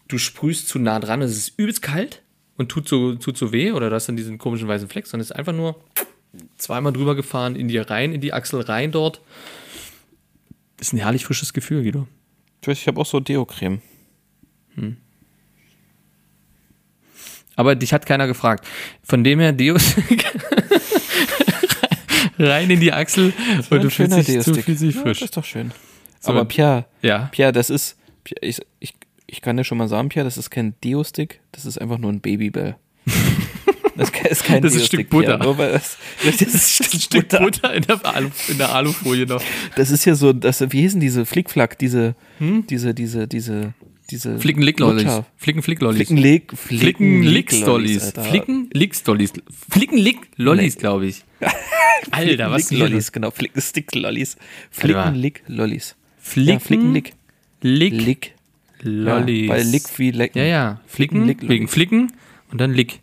du sprühst zu nah dran, es ist übelst kalt und tut so, tut so weh oder du hast dann diesen komischen weißen Fleck, sondern es ist einfach nur zweimal drüber gefahren, in dir rein, in die Achsel rein dort. Ist ein herrlich frisches Gefühl, Guido. Ich weiß, ich habe auch so Deo-Creme. Aber dich hat keiner gefragt. Von dem her, Deos rein in die Achsel und du fühlst dich, du fühlst dich Ja, frisch. das ist doch schön. So. Aber Pierre, Ja. Pierre, das ist, ich, ich, ich kann dir schon mal sagen, Pierre, das ist kein Deo-Stick, das ist einfach nur ein Babybell. Das ist kein- ist Das ist ein Stück Butter. Nur weil das, das ist ein Stück Butter. Butter in der, Alu, in der Alufolie noch. Das ist ja so, das, wie hießen diese Flickflack, diese, diese, diese, diese, diese. Flicken-Lick-Lollis. Lutscher. Flicken-Flick-Lollis. Flicken-Lick, Flicken-Lick-Stollis. Alter. Flicken-Lick-Stollis. Flicken-Lick-Lollis, glaube ich. Alter, was hier Lick-Lollis, los? genau, Flicken-Stick-Lollis. Warte mal. Flicken-Lick-Lollis. Flicken, Ja, Flicken-Lick. Lick, Lick. Lollis. Ja, weil Lick wie Lecken. Ja, ja. Flicken, Flicken-Lick-Lollis. wegen Flicken und dann Lick.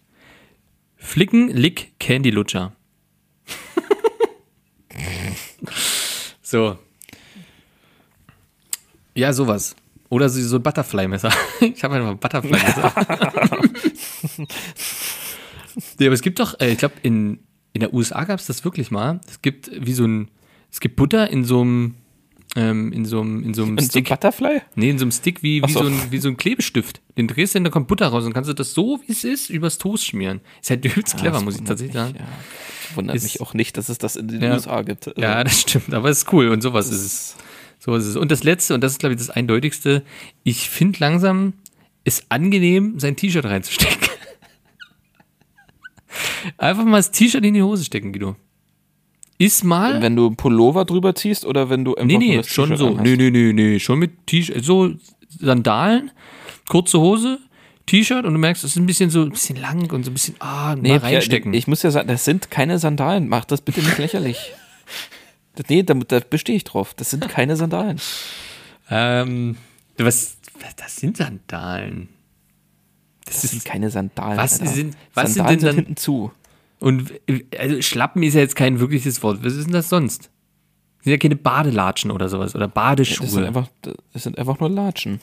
Flicken, Lick, Candy Lutscher. so. Ja, sowas. Oder so, ein Butterfly-Messer. Ich habe einfach ein Butterfly-Messer. nee, aber es gibt doch, äh, ich glaube, in, in der USA gab es das wirklich mal. Es gibt wie so ein, es gibt Butter in so einem, ähm, in so einem, in so einem so ein Stick. Butterfly? Nee, in so einem Stick wie, wie, so. so. ein, wie so ein Klebestift. Den drehst du und da kommt Butter raus und kannst du das so, wie es ist, übers Toast schmieren. Ist halt übelst clever, das muss ich tatsächlich mich, sagen. Ja. Wundert Ist- mich auch nicht, dass es das in den Ja. USA gibt. Also, Ja, das stimmt, aber es ist cool und sowas ist es. So ist es. Und das Letzte, und das ist, glaube ich, das Eindeutigste, ich finde langsam, ist angenehm, sein T-Shirt reinzustecken. Einfach mal das T-Shirt in die Hose stecken, Guido. Ist mal. Wenn du einen Pullover drüber ziehst oder wenn du Nee, nee, das schon so. anhast? Nee, nee, nee, nee. Schon mit T-Shirt. So Sandalen, kurze Hose, T-Shirt und du merkst, es ist ein bisschen so ein bisschen lang und so ein bisschen, ah, Nee, mal reinstecken. Ich muss ja sagen, das sind keine Sandalen. Mach das bitte nicht lächerlich. Das- Nee, da, da bestehe ich drauf. Das sind keine Sandalen. ähm, Was, das sind Sandalen. Das, sind keine Sandalen. Was sind- was sind Sandalen denn dann- hinten zu? Und äh, also Schlappen ist ja jetzt kein wirkliches Wort. Was ist denn das sonst? Das sind ja keine Badelatschen oder sowas oder Das sind, Badeschuhe. einfach, das sind einfach nur Latschen.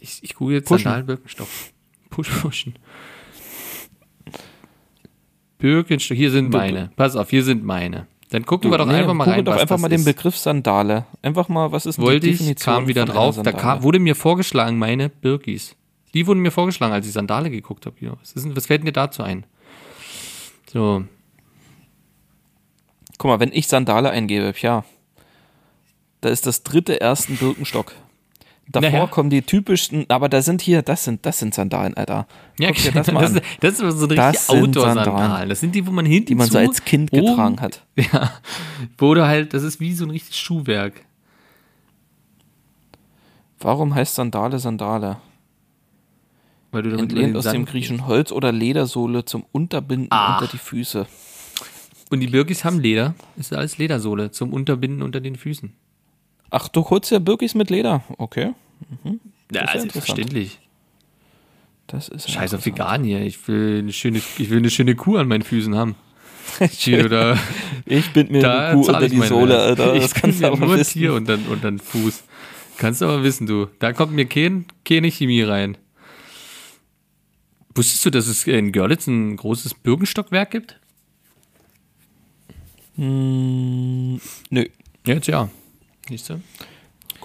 ich, ich google jetzt Pushen. Sandalen Birkenstock. Push, pushen. Birkenstock, hier sind meine. Pass auf, hier sind meine. Dann gucken wir doch Nee, einfach mal rein, doch was einfach mal den. Begriff Sandale. Einfach mal, was ist Wollte die ich, Definition kam wieder drauf. Da kam, wurde mir vorgeschlagen, meine Birkis. Die wurden mir vorgeschlagen, als ich Sandale geguckt habe. Was, ist was fällt dir dazu ein? So, Guck mal, wenn ich Sandale eingebe, ja, da ist das dritte ersten Birkenstock. Davor Naja. kommen die typischsten, aber da sind hier, das sind, das sind Sandalen, Alter. Ja, Guck dir das das, mal an, ist, das ist so Das richtig sind Outdoor-Sandalen. Sandalen. Das sind die, wo man hinten die man so als Kind oben- getragen hat. Ja, wo du halt, das ist wie so ein richtiges Schuhwerk. Warum heißt Sandale Sandale? Weil du damit Entlehnt aus dem Sand- griechischen Holz oder Ledersohle zum Unterbinden Ah. unter die Füße. Und die Birkis haben Leder. Ist alles Ledersohle zum Unterbinden unter den Füßen. Ach, du holst ja Birkis mit Leder. Okay. Ja, ist ja ist interessant. verständlich. Das ist Scheiß auf vegan hier. Ich will eine schöne, ich will eine schöne Kuh an meinen Füßen haben. Oder Ich bind mir da eine Kuh unter die meine Sohle. Alter. Ich Das kann kannst du aber nur wissen. Tier und dann, und dann Fuß. Kannst du aber wissen, du. Da kommt mir kein, keine Chemie rein. Wusstest du, dass es in Görlitz ein großes Birkenstockwerk gibt? Hm, nö. Jetzt ja. Siehst du?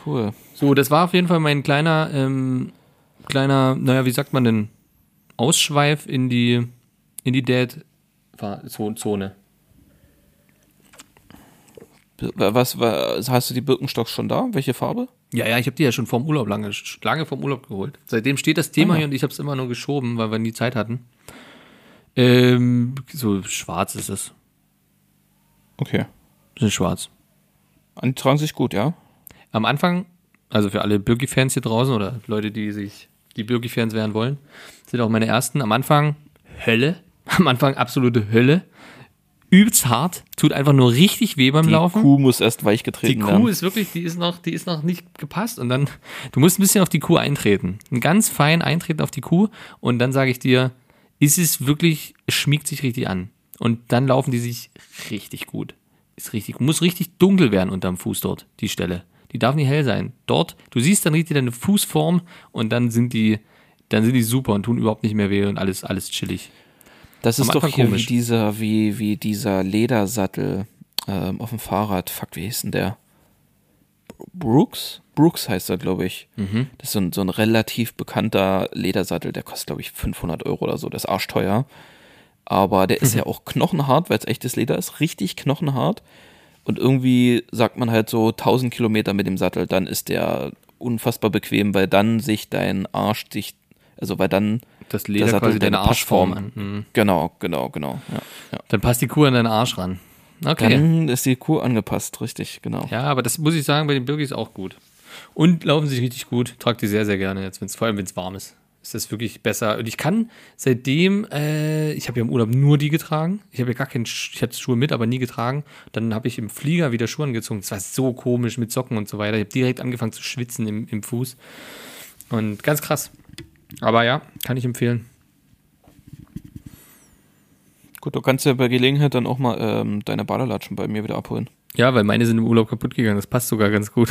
Cool. So, das war auf jeden Fall mein kleiner, ähm, kleiner, naja, wie sagt man denn, Ausschweif in die, in die Dad-Zone. Was, was hast du die Birkenstocks schon da? Welche Farbe? Ja, ja, ich habe die ja schon vorm Urlaub lange, lange vorm Urlaub geholt. Seitdem steht das Thema Ah. hier und ich habe es immer nur geschoben, weil wir nie Zeit hatten. Ähm, so schwarz ist es. Okay. Ist schwarz. Die tragen sich gut, ja? Am Anfang, also für alle Birki-Fans hier draußen oder Leute, die sich die Birki-Fans werden wollen, sind auch meine ersten. Am Anfang Hölle. Am Anfang absolute Hölle. Übelst hart. Tut einfach nur richtig weh beim Die Laufen. Kuh muss erst weich Die getreten Kuh werden. ist wirklich, die ist noch, die ist noch nicht gepasst und dann, du musst ein bisschen auf die Kuh eintreten. Ein ganz fein eintreten auf die Kuh und dann sage ich dir, ist es wirklich, es schmiegt sich richtig an. Und dann laufen die sich richtig gut. Ist richtig, muss richtig dunkel werden unterm Fuß dort, die Stelle. Die darf nicht hell sein. Dort, du siehst dann richtig deine Fußform und dann sind die, dann sind die super und tun überhaupt nicht mehr weh und alles, alles chillig. Das am ist doch hier komisch. wie dieser, wie, wie dieser Ledersattel ähm, auf dem Fahrrad. Fuck, wie hieß denn der? Brooks? Brooks heißt er, glaube ich. Mhm. Das ist so ein, so ein relativ bekannter Ledersattel, der kostet, glaube ich, 500 Euro oder so. Das ist arschteuer. Aber der Mhm. ist ja auch knochenhart, weil es echtes Leder ist. Richtig knochenhart. Und irgendwie sagt man halt so 1000 Kilometer mit dem Sattel, dann ist der unfassbar bequem, weil dann sich dein Arsch sich, also weil dann Das der Leder Sattel quasi deine deine Arschform an. Mhm. Genau, genau, genau. Ja, ja. Dann passt die Kuh an deinen Arsch ran. Okay. Dann ist die Kuh angepasst, richtig, genau. Ja, aber das muss ich sagen, bei den Birkis auch gut. Und laufen sich richtig gut. Trag die sehr, sehr gerne jetzt, wenn's, vor allem wenn es warm ist. Ist das wirklich besser. Und ich kann seitdem, äh, ich habe ja im Urlaub nur die getragen. Ich habe ja gar keinen, ich hatte Schuhe mit, aber nie getragen. Dann habe ich im Flieger wieder Schuhe angezogen. Das war so komisch mit Socken und so weiter. Ich habe direkt angefangen zu schwitzen im, im Fuß. Und ganz krass. Aber ja, kann ich empfehlen. Gut, du kannst ja bei Gelegenheit dann auch mal ähm, deine Badelatschen bei mir wieder abholen. Ja, weil meine sind im Urlaub kaputt gegangen. Das passt sogar ganz gut.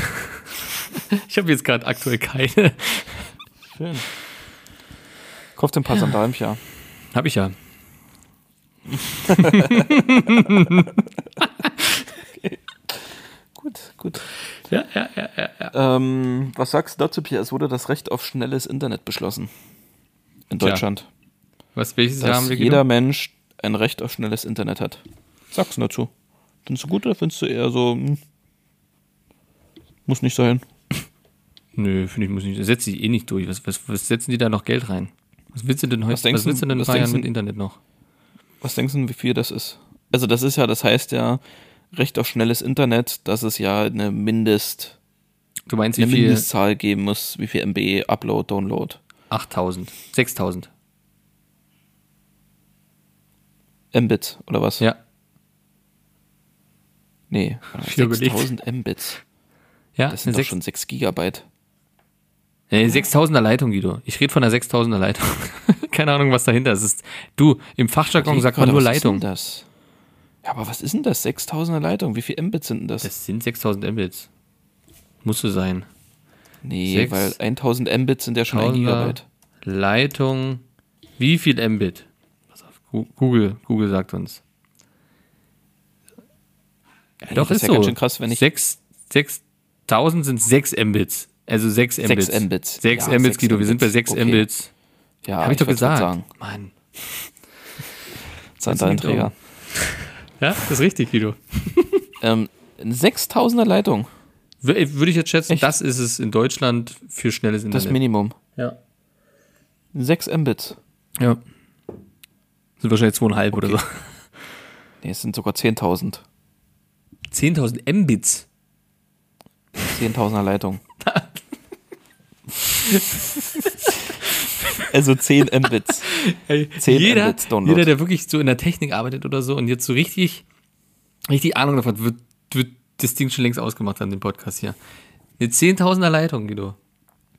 ich habe jetzt gerade aktuell keine. Schön. Kauft ein paar Sandalen, ja. Habe ich ja. Gut, gut. Ja, ja, ja, ja. ja. Ähm, was sagst du dazu, Pierre? Es wurde das Recht auf schnelles Internet beschlossen. In Tja, Deutschland. Was, welches Jahr dass haben wir jeder genommen? Mensch ein Recht auf schnelles Internet hat. Sagst du dazu? Findest du gut oder findest du eher so, hm, muss nicht sein? Nö, finde ich, muss nicht. Setzt sich eh nicht durch. Was, was, was setzen die da noch Geld rein? Was willst du denn heute? Was denkst Was willst du denn du- mit Internet noch? Was denkst du, wie viel das ist? Also das ist ja, das heißt ja, Recht auf schnelles Internet, dass es ja eine Mindest, Du meinst, wie eine viel? Mindestzahl geben muss, wie viel MB, Upload, Download. 8000. 6000. Mbit oder was? Ja. Nee, Ich überleg. 6000 Mbits. Ja, Das sind doch schon 6 Gigabyte. Äh, 6000er Leitung, Guido. Ich rede von einer 6000er Leitung. Keine Ahnung, was dahinter ist. Du, im Fachjargon sagt man nur was ist denn Leitung. das? Ja, aber was ist denn das? 6000er Leitung. Wie viel Mbit sind denn das? Das sind 6000 Mbits. Muss so sein. nee, sechs- weil 1000 Mbit sind ja schon ein 1000er Gigabyte. Leitung. Wie viel Mbit? Pass auf, Gu- Google, Google sagt uns. Ja, Ey, doch, das ist ist ja so. ganz schön krass, wenn ich- Sechs- 6000 sind 6 Mbits. Also 6 Mbits. Mbits. 6 Ja, Mbits, Guido. Wir sind bei Mbits. 6 Okay. Mbits. Ja, Hab ich doch wollt's grad gesagt. Sagen. Mann. Zahlenträger. Ja, das ist richtig, Guido. Ähm, eine 6000er Leitung. Würde ich jetzt schätzen, Echt? das ist es in Deutschland für schnelles Das Internet. Minimum. ja. 6 Mbit. ja. Sind wahrscheinlich zweieinhalb oder so. Nee, es sind sogar 10.000. 10.000 Mbits. 10.000er Leitung. also 10 Mbits. Ey, 10 jeder, Mbits Download. jeder, der wirklich so in der Technik arbeitet oder so und jetzt so richtig, richtig Ahnung davon hat, wird, wird das Ding schon längst ausgemacht haben, den Podcast hier. Eine 10.000er Leitung, Guido.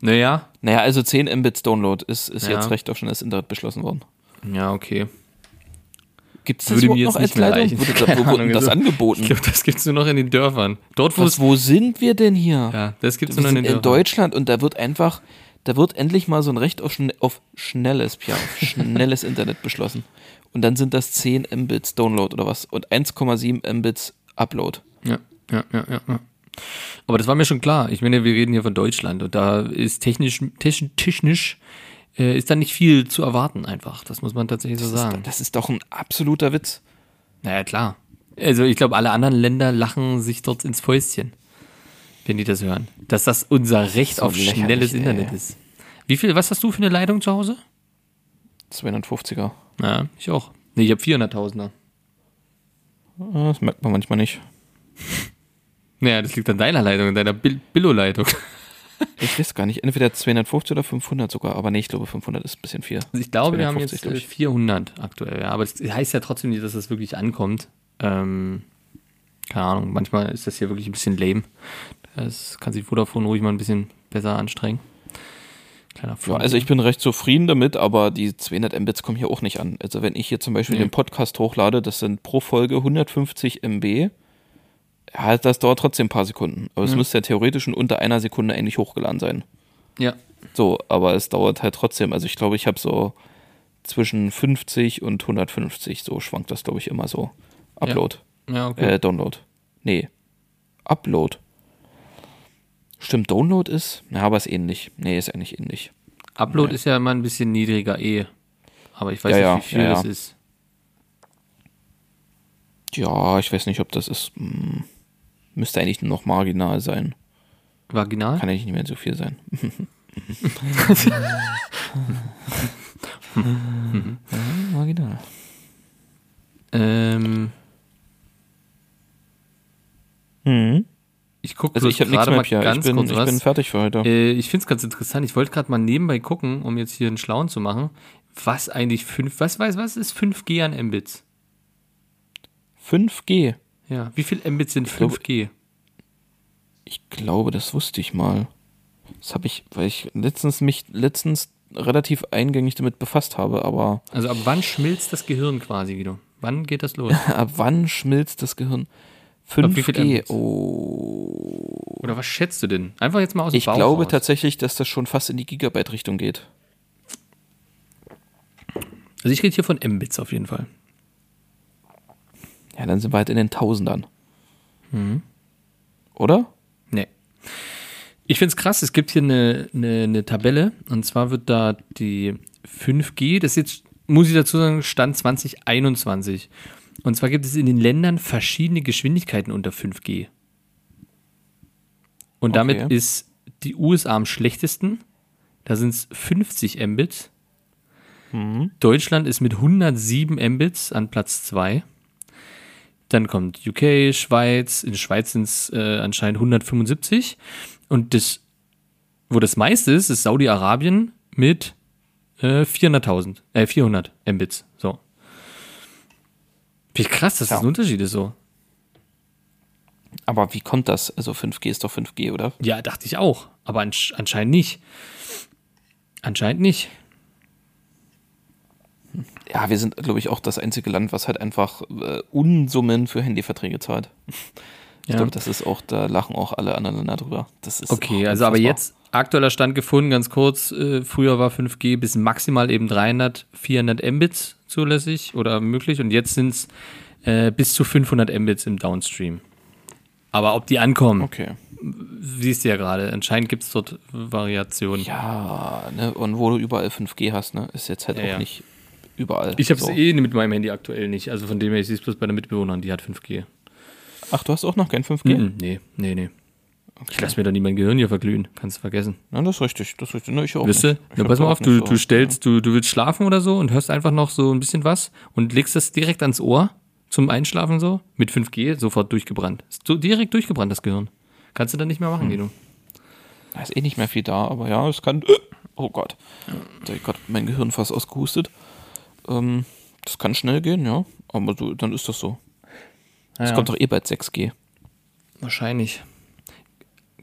Naja. Naja, also 10 Mbits Download ist, ist Ja. jetzt recht auf schon das Internet beschlossen worden. Ja, okay. Gibt es das Würde mir noch jetzt als nicht mehr Leitung? Wurde da, wo wurde das also- angeboten? Ich glaube, das gibt's nur noch in den Dörfern. Dort, wo Was, es. wo sind wir denn hier? Ja, das gibt's wir nur noch in den in Dörfern. Deutschland und da wird einfach, da wird endlich mal so ein Recht auf, schn auf schnelles, Pia, auf schnelles Internet beschlossen. Und dann sind das 10 Mbits Download oder was und 1,7 Mbits Upload. Ja, ja, ja, ja, ja. Aber das war mir schon klar. Ich meine, wir reden hier von Deutschland und da ist technisch, technisch, technisch äh, ist da nicht viel zu erwarten einfach. Das muss man tatsächlich so Das sagen. ist, das ist doch ein absoluter Witz. Naja, klar. Also ich glaube, alle anderen Länder lachen sich dort ins Fäustchen, wenn die das hören. Dass das unser Recht So auf schnelles ey. Internet ist. Wie viel, was hast du für eine Leitung zu Hause? 250er. Ja, ich auch. Nee, ich habe 400.000er. Ah, Das merkt man manchmal nicht. Naja, das liegt an deiner Leitung, an deiner Bil Billo-Leitung. Ich weiß gar nicht. Entweder 250 oder 500 sogar. Aber nee, ich glaube 500 ist ein bisschen viel. Also ich glaube, wir haben 250, jetzt glaub äh, ich. 400 aktuell. Ja, aber das heißt ja trotzdem nicht, dass das wirklich ankommt. Ähm, keine Ahnung, manchmal ist das hier wirklich ein bisschen lame. Das kann sich Vodafone ruhig mal ein bisschen besser anstrengen. Ja, also ich bin recht zufrieden damit, aber die 200 Mbits kommen hier auch nicht an. Also wenn ich hier zum Beispiel Nee. den Podcast hochlade, das sind pro Folge 150 MB. Ja, das dauert trotzdem ein paar Sekunden. Aber es Ja. müsste ja theoretisch in unter einer Sekunde eigentlich hochgeladen sein. ja, So, aber es dauert halt trotzdem. Also ich glaube, ich habe so zwischen 50 und 150, so schwankt das, glaube ich, immer so. Upload. ja, okay. Äh, Download. Nee. Upload. Stimmt, Download ist? Ja, aber ist ähnlich. Nee, ist eigentlich ähnlich. Upload ja. ist ja immer ein bisschen niedriger eh. Aber ich weiß Ja, nicht, wie viel ja, das ist. Ja, ich weiß nicht, ob das ist. Hm, müsste eigentlich nur noch marginal sein. Vaginal? Kann eigentlich nicht mehr so viel sein. ja, marginal. Ähm, Mhm. Ich gucke Also ich habe nichts gerade mehr, mal Pia. Ich ganz bin, kurz ich was. bin fertig für heute. Äh, ich finde es ganz interessant. Ich wollte gerade mal nebenbei gucken, um jetzt hier einen Schlauen zu machen, was eigentlich 5, was weiß, was ist 5G an Mbits? 5G. Ja, wie viel Mbits sind glaube- 5G? Ich glaube, das wusste ich mal. Das habe ich, weil ich letztens mich letztens relativ eingängig damit befasst habe, aber Also ab wann schmilzt das Gehirn quasi, Guido? Wann geht das los? ab wann schmilzt das Gehirn? Ab wie viel 5G. Mbits? Oh. Oder was schätzt du denn? Einfach jetzt mal aus dem Ich Bauch glaube raus. tatsächlich, dass das schon fast in die Gigabyte-Richtung geht. Also ich rede hier von Mbits auf jeden Fall. Ja, dann sind wir halt in den Tausendern. Mhm. Oder? Nee. Ich finde es krass, es gibt hier eine, eine, eine Tabelle und zwar wird da die 5G, das ist jetzt, muss ich dazu sagen, Stand 2021. Und zwar gibt es in den Ländern verschiedene Geschwindigkeiten unter 5G. Und damit Okay. ist die USA am schlechtesten. Da sind es 50 Mbits. Deutschland ist mit 107 Mbits an Platz 2. Dann kommt UK, Schweiz. In der Schweiz sind es äh, anscheinend 175. Und das, wo das meiste ist, ist Saudi-Arabien mit äh, 400.000, äh, 400 Mbits. Wie krass, dass das Ja. ein Unterschied ist so. Aber wie kommt das? Also 5G ist doch 5G, oder? Ja, dachte ich auch. Aber ansch anscheinend nicht. Anscheinend nicht. Ja, wir sind, glaube ich, auch das einzige Land, was halt einfach äh, Unsummen für Handyverträge zahlt. Ich Ja. glaube, das ist auch, da lachen auch alle anderen Länder drüber. Das ist Okay, also aber jetzt aktueller Stand gefunden, ganz kurz. Äh, früher war 5G bis maximal eben 300, 400 Mbits zulässig oder möglich und jetzt sind es äh, bis zu 500 Mbits im Downstream. Aber ob die ankommen, Okay. siehst du ja gerade. Anscheinend gibt es dort Variationen. Ja, ne, und wo du überall 5G hast, ne, ist jetzt halt Ja, auch ja. nicht überall. Ich habe es so. eh mit meinem Handy aktuell nicht. Also von dem her, ich sehe es bloß bei der Mitbewohnerin, die hat 5G. Ach, du hast auch noch kein 5G? Mhm, nee, nee, nee. Ich lasse mir doch nie mein Gehirn hier verglühen. Kannst du vergessen. Ja, das ist richtig. Das ist richtig. Ne, ich auch Wisst Na, pass mal auf, du, du stellst, du, du willst schlafen oder so und hörst einfach noch so ein bisschen was und legst das direkt ans Ohr zum Einschlafen so. Mit 5G sofort durchgebrannt. Ist so direkt durchgebrannt, das Gehirn. Kannst du dann nicht mehr Hm. machen, Guido. Da ist eh nicht mehr viel da, aber ja, es kann. Oh Gott. Da ich gerade mein Gehirn fast ausgehustet. Ähm, das kann schnell gehen, ja. Aber so, dann ist das so. Es Ja. kommt doch eh bald 6G. Wahrscheinlich.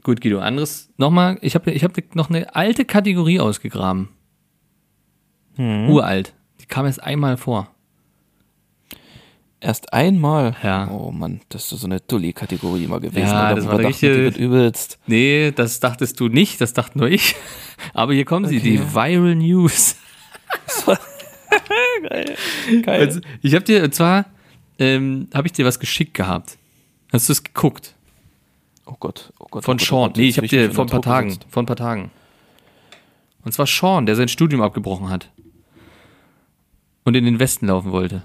Gut, Guido, anderes. Nochmal, ich habe ich hab noch eine alte Kategorie ausgegraben. Hm. Uralt. Die kam erst einmal vor. Erst einmal. Ja. Oh Mann, das ist so eine Dulli-Kategorie mal gewesen. Ja, das war dachten, die wird übelst. Nee, das dachtest du nicht, das dachte nur ich. Aber hier kommen sie, Okay. die Viral News. Geil. Also, ich habe dir, und zwar, ähm, habe ich dir was geschickt gehabt. Hast du es geguckt? oh Gott, oh Gott. Von oh Gott, oh Sean. Gott, Nee, ich habe dir vor ein paar Tagen, gesetzt. vor ein paar Tagen. Und zwar Sean, der sein Studium abgebrochen hat. Und in den Westen laufen wollte.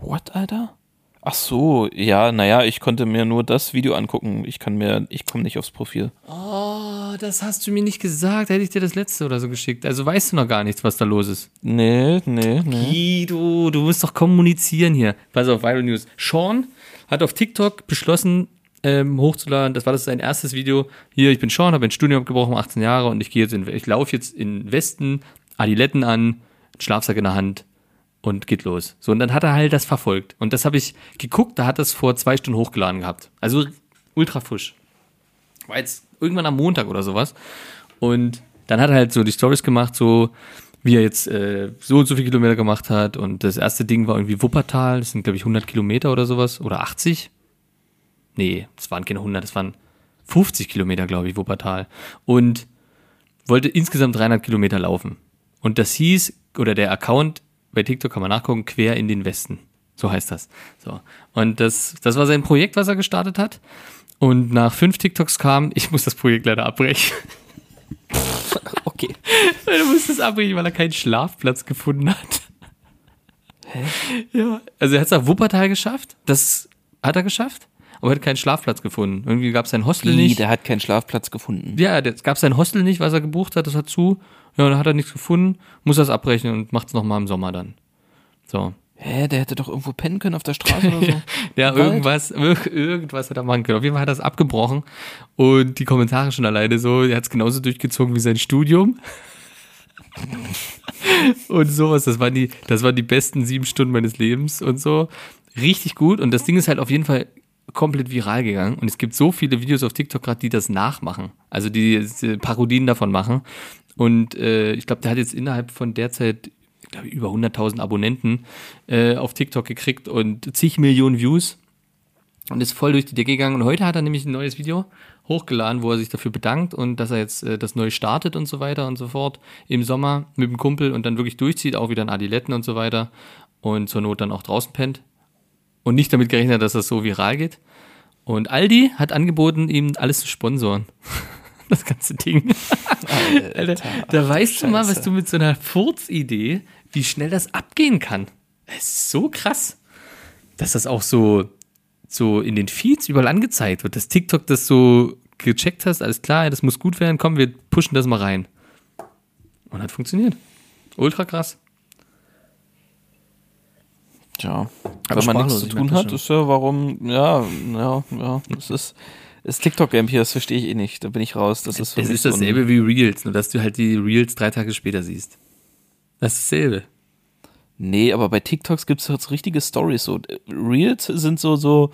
What, Alter? Ach so, ja, naja, ich konnte mir nur das Video angucken. Ich kann mir, ich komme nicht aufs Profil. Oh, das hast du mir nicht gesagt. Hätte ich dir das letzte oder so geschickt. Also weißt du noch gar nichts, was da los ist. Nee, nee, nee. Guido, du musst doch kommunizieren hier. Pass auf, Viral News. Sean hat auf TikTok beschlossen, ähm, hochzuladen. Das war das sein erstes Video. Hier, ich bin Sean, habe ein Studium abgebrochen, 18 Jahre und ich gehe jetzt in, ich laufe jetzt in Westen, Adiletten an, Schlafsack in der Hand und geht los. So, und dann hat er halt das verfolgt. Und das habe ich geguckt, da hat das vor zwei Stunden hochgeladen gehabt. Also ultra frisch. War jetzt irgendwann am Montag oder sowas. Und dann hat er halt so die Stories gemacht, so wie er jetzt äh, so und so viele Kilometer gemacht hat. Und das erste Ding war irgendwie Wuppertal. Das sind, glaube ich, 100 Kilometer oder sowas. Oder 80. Nee, das waren keine 100, das waren 50 Kilometer, glaube ich, Wuppertal. Und wollte insgesamt 300 Kilometer laufen. Und das hieß, oder der Account bei TikTok kann man nachgucken, quer in den Westen. So heißt das. So. Und das, das war sein Projekt, was er gestartet hat. Und nach fünf TikToks kam, ich muss das Projekt leider abbrechen. Okay. Er musste es abbrechen, weil er keinen Schlafplatz gefunden hat. Hä? Ja. Also er hat es nach Wuppertal geschafft. Das hat er geschafft. Aber er hat keinen Schlafplatz gefunden. Irgendwie gab es sein Hostel Wie, nicht. der hat keinen Schlafplatz gefunden. Ja, es gab sein Hostel nicht, was er gebucht hat, das hat zu. Ja, dann hat er nichts gefunden, muss das abbrechen und macht es nochmal im Sommer dann. So. Hä, der hätte doch irgendwo pennen können auf der Straße oder so. Ja, Wald? irgendwas, ir- irgendwas hat er machen können. Auf jeden Fall hat er es abgebrochen und die Kommentare schon alleine so, er hat es genauso durchgezogen wie sein Studium. und sowas, das waren die, das waren die besten sieben Stunden meines Lebens und so. Richtig gut und das Ding ist halt auf jeden Fall komplett viral gegangen und es gibt so viele Videos auf TikTok gerade, die das nachmachen. Also die, die Parodien davon machen. Und äh, ich glaube, der hat jetzt innerhalb von derzeit, ich glaube, über 100.000 Abonnenten äh, auf TikTok gekriegt und zig Millionen Views und ist voll durch die Decke gegangen. Und heute hat er nämlich ein neues Video hochgeladen, wo er sich dafür bedankt und dass er jetzt äh, das neu startet und so weiter und so fort im Sommer mit dem Kumpel und dann wirklich durchzieht, auch wieder in Adiletten und so weiter und zur Not dann auch draußen pennt und nicht damit gerechnet, dass das so viral geht. Und Aldi hat angeboten, ihm alles zu sponsoren. Das ganze Ding. Alter, da weißt du mal, was du mit so einer Furzidee, wie schnell das abgehen kann. Es ist so krass, dass das auch so, so in den Feeds überall angezeigt wird, dass TikTok das so gecheckt hast, alles klar, das muss gut werden, komm, wir pushen das mal rein. Und hat funktioniert. Ultra krass. Tja, Aber wenn man nichts zu tun hat, ist ja warum, ja, ja, ja, das ist, das TikTok-Game hier, das verstehe ich eh nicht, da bin ich raus, das ist Es ist so dasselbe wie Reels, nur dass du halt die Reels drei Tage später siehst. Das ist dasselbe. Nee, aber bei TikToks gibt es jetzt richtige Stories. So, Reels sind so, so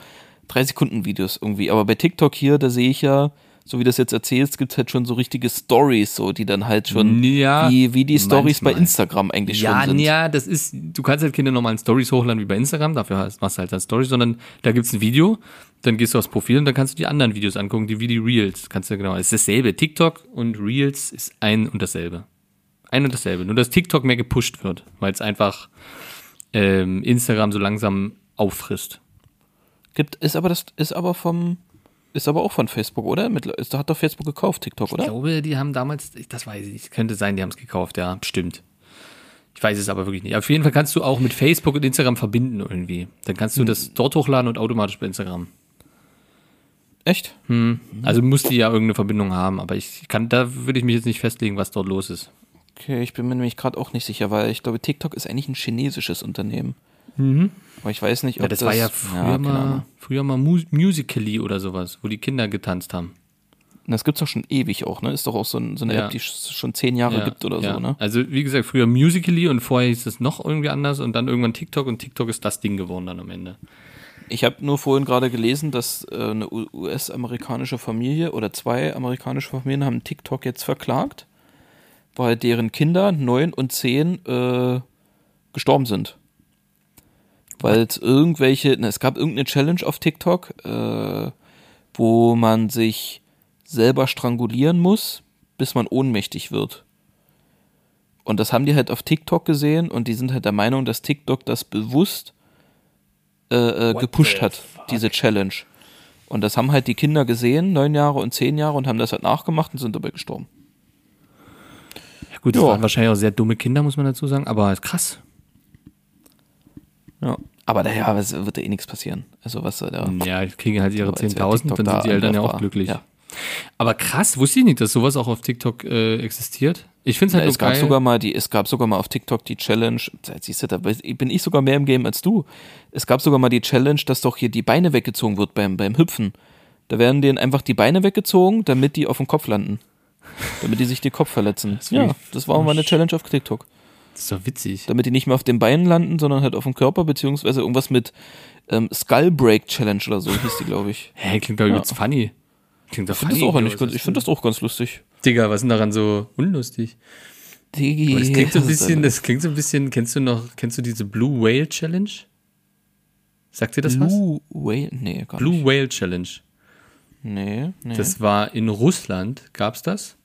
drei Sekunden Videos irgendwie. Aber bei TikTok hier, da sehe ich ja, so wie du das jetzt erzählst, gibt es halt schon so richtige Stories, so, die dann halt schon Ja, wie, wie die Stories bei. Instagram eigentlich Ja, schon sind. ja, das ist, du kannst halt keine normalen Stories hochladen wie bei Instagram, dafür machst du halt dann Stories, sondern da gibt's ein Video, dann gehst du aufs Profil und dann kannst du die anderen Videos angucken, die wie die Reels. Kannst du genau, es ist dasselbe. TikTok und Reels ist ein und dasselbe. Ein und dasselbe. Nur dass TikTok mehr gepusht wird, weil es einfach ähm, Instagram so langsam auffrisst. Gibt, ist aber das, ist aber vom, ist aber auch von Facebook, oder? Mit, ist, hat doch Facebook gekauft, TikTok, Ich oder? glaube, die haben damals, das weiß ich nicht, könnte sein, die haben es gekauft, ja, bestimmt. Ich weiß es aber wirklich nicht. Auf jeden Fall kannst du auch mit Facebook und Instagram verbinden irgendwie. Dann kannst Hm. du das dort hochladen und automatisch bei Instagram. Echt? Also muss die ja irgendeine Verbindung haben, aber ich kann, da würde ich mich jetzt nicht festlegen, was dort los ist. Okay, ich bin mir nämlich gerade auch nicht sicher, weil ich glaube, TikTok ist eigentlich ein chinesisches Unternehmen. Aber ich weiß nicht, ob Ja, das, war ja früher Ahnung. mal, früher mal Mu Musical.ly oder sowas, wo die Kinder getanzt haben. Das gibt's doch schon ewig auch, ne? Ist doch auch so, ein, so eine Ja. App, die es schon zehn Jahre Ja, gibt oder ja. so, ne? Also wie gesagt, früher Musical.ly und vorher hieß es noch irgendwie anders und dann irgendwann TikTok und TikTok ist das Ding geworden dann am Ende. Ich habe nur vorhin gerade gelesen, dass äh, eine US-amerikanische Familie oder zwei amerikanische Familien haben TikTok jetzt verklagt, weil deren Kinder neun und zehn äh, gestorben sind. Weil es irgendwelche, na, es gab irgendeine Challenge auf TikTok, äh, wo man sich selber strangulieren muss, bis man ohnmächtig wird. Und das haben die halt auf TikTok gesehen und die sind halt der Meinung, dass TikTok das bewusst äh, äh, gepusht hat, diese Challenge. Und das haben halt die Kinder gesehen, neun Jahre und zehn Jahre, und haben das halt nachgemacht und sind dabei gestorben. Ja gut, das Ja. waren wahrscheinlich auch sehr dumme Kinder, muss man dazu sagen, aber krass. Ja. Aber daher wird ja eh nichts passieren. Also was da. Ja, kriegen halt ihre Aber als 10.000, TikTok dann da sind die Eltern ja auch glücklich. Ja. Aber krass, wusste ich nicht, dass sowas auch auf TikTok äh, existiert. Ich finde es halt Ja, es gab geil. sogar mal die, es gab sogar mal auf TikTok die Challenge, siehst du, da bin ich sogar mehr im Game als du. Es gab sogar mal die Challenge, dass doch hier die Beine weggezogen wird beim, beim Hüpfen. Da werden denen einfach die Beine weggezogen, damit die auf dem Kopf landen. Damit die sich den Kopf verletzen. ist ja, das war mal eine Challenge auf TikTok. Das ist doch witzig. Damit die nicht mehr auf den Beinen landen, sondern halt auf dem Körper, beziehungsweise irgendwas mit ähm, Skull Break Challenge oder so hieß die, glaube ich. Hä, klingt doch Ja. übelst funny. Klingt doch Ich funny. das auch ganz, ich finde das auch ganz lustig. Digga, was ist denn daran so unlustig? Digi, Aber das klingt so ein bisschen, das klingt so ein bisschen, kennst du noch, kennst du diese Blue Whale Challenge? Sagt dir das was? Blue Whale? Nee, gar Blue nicht. Whale Challenge. Nee, nee. Das war in Russland, gab's das.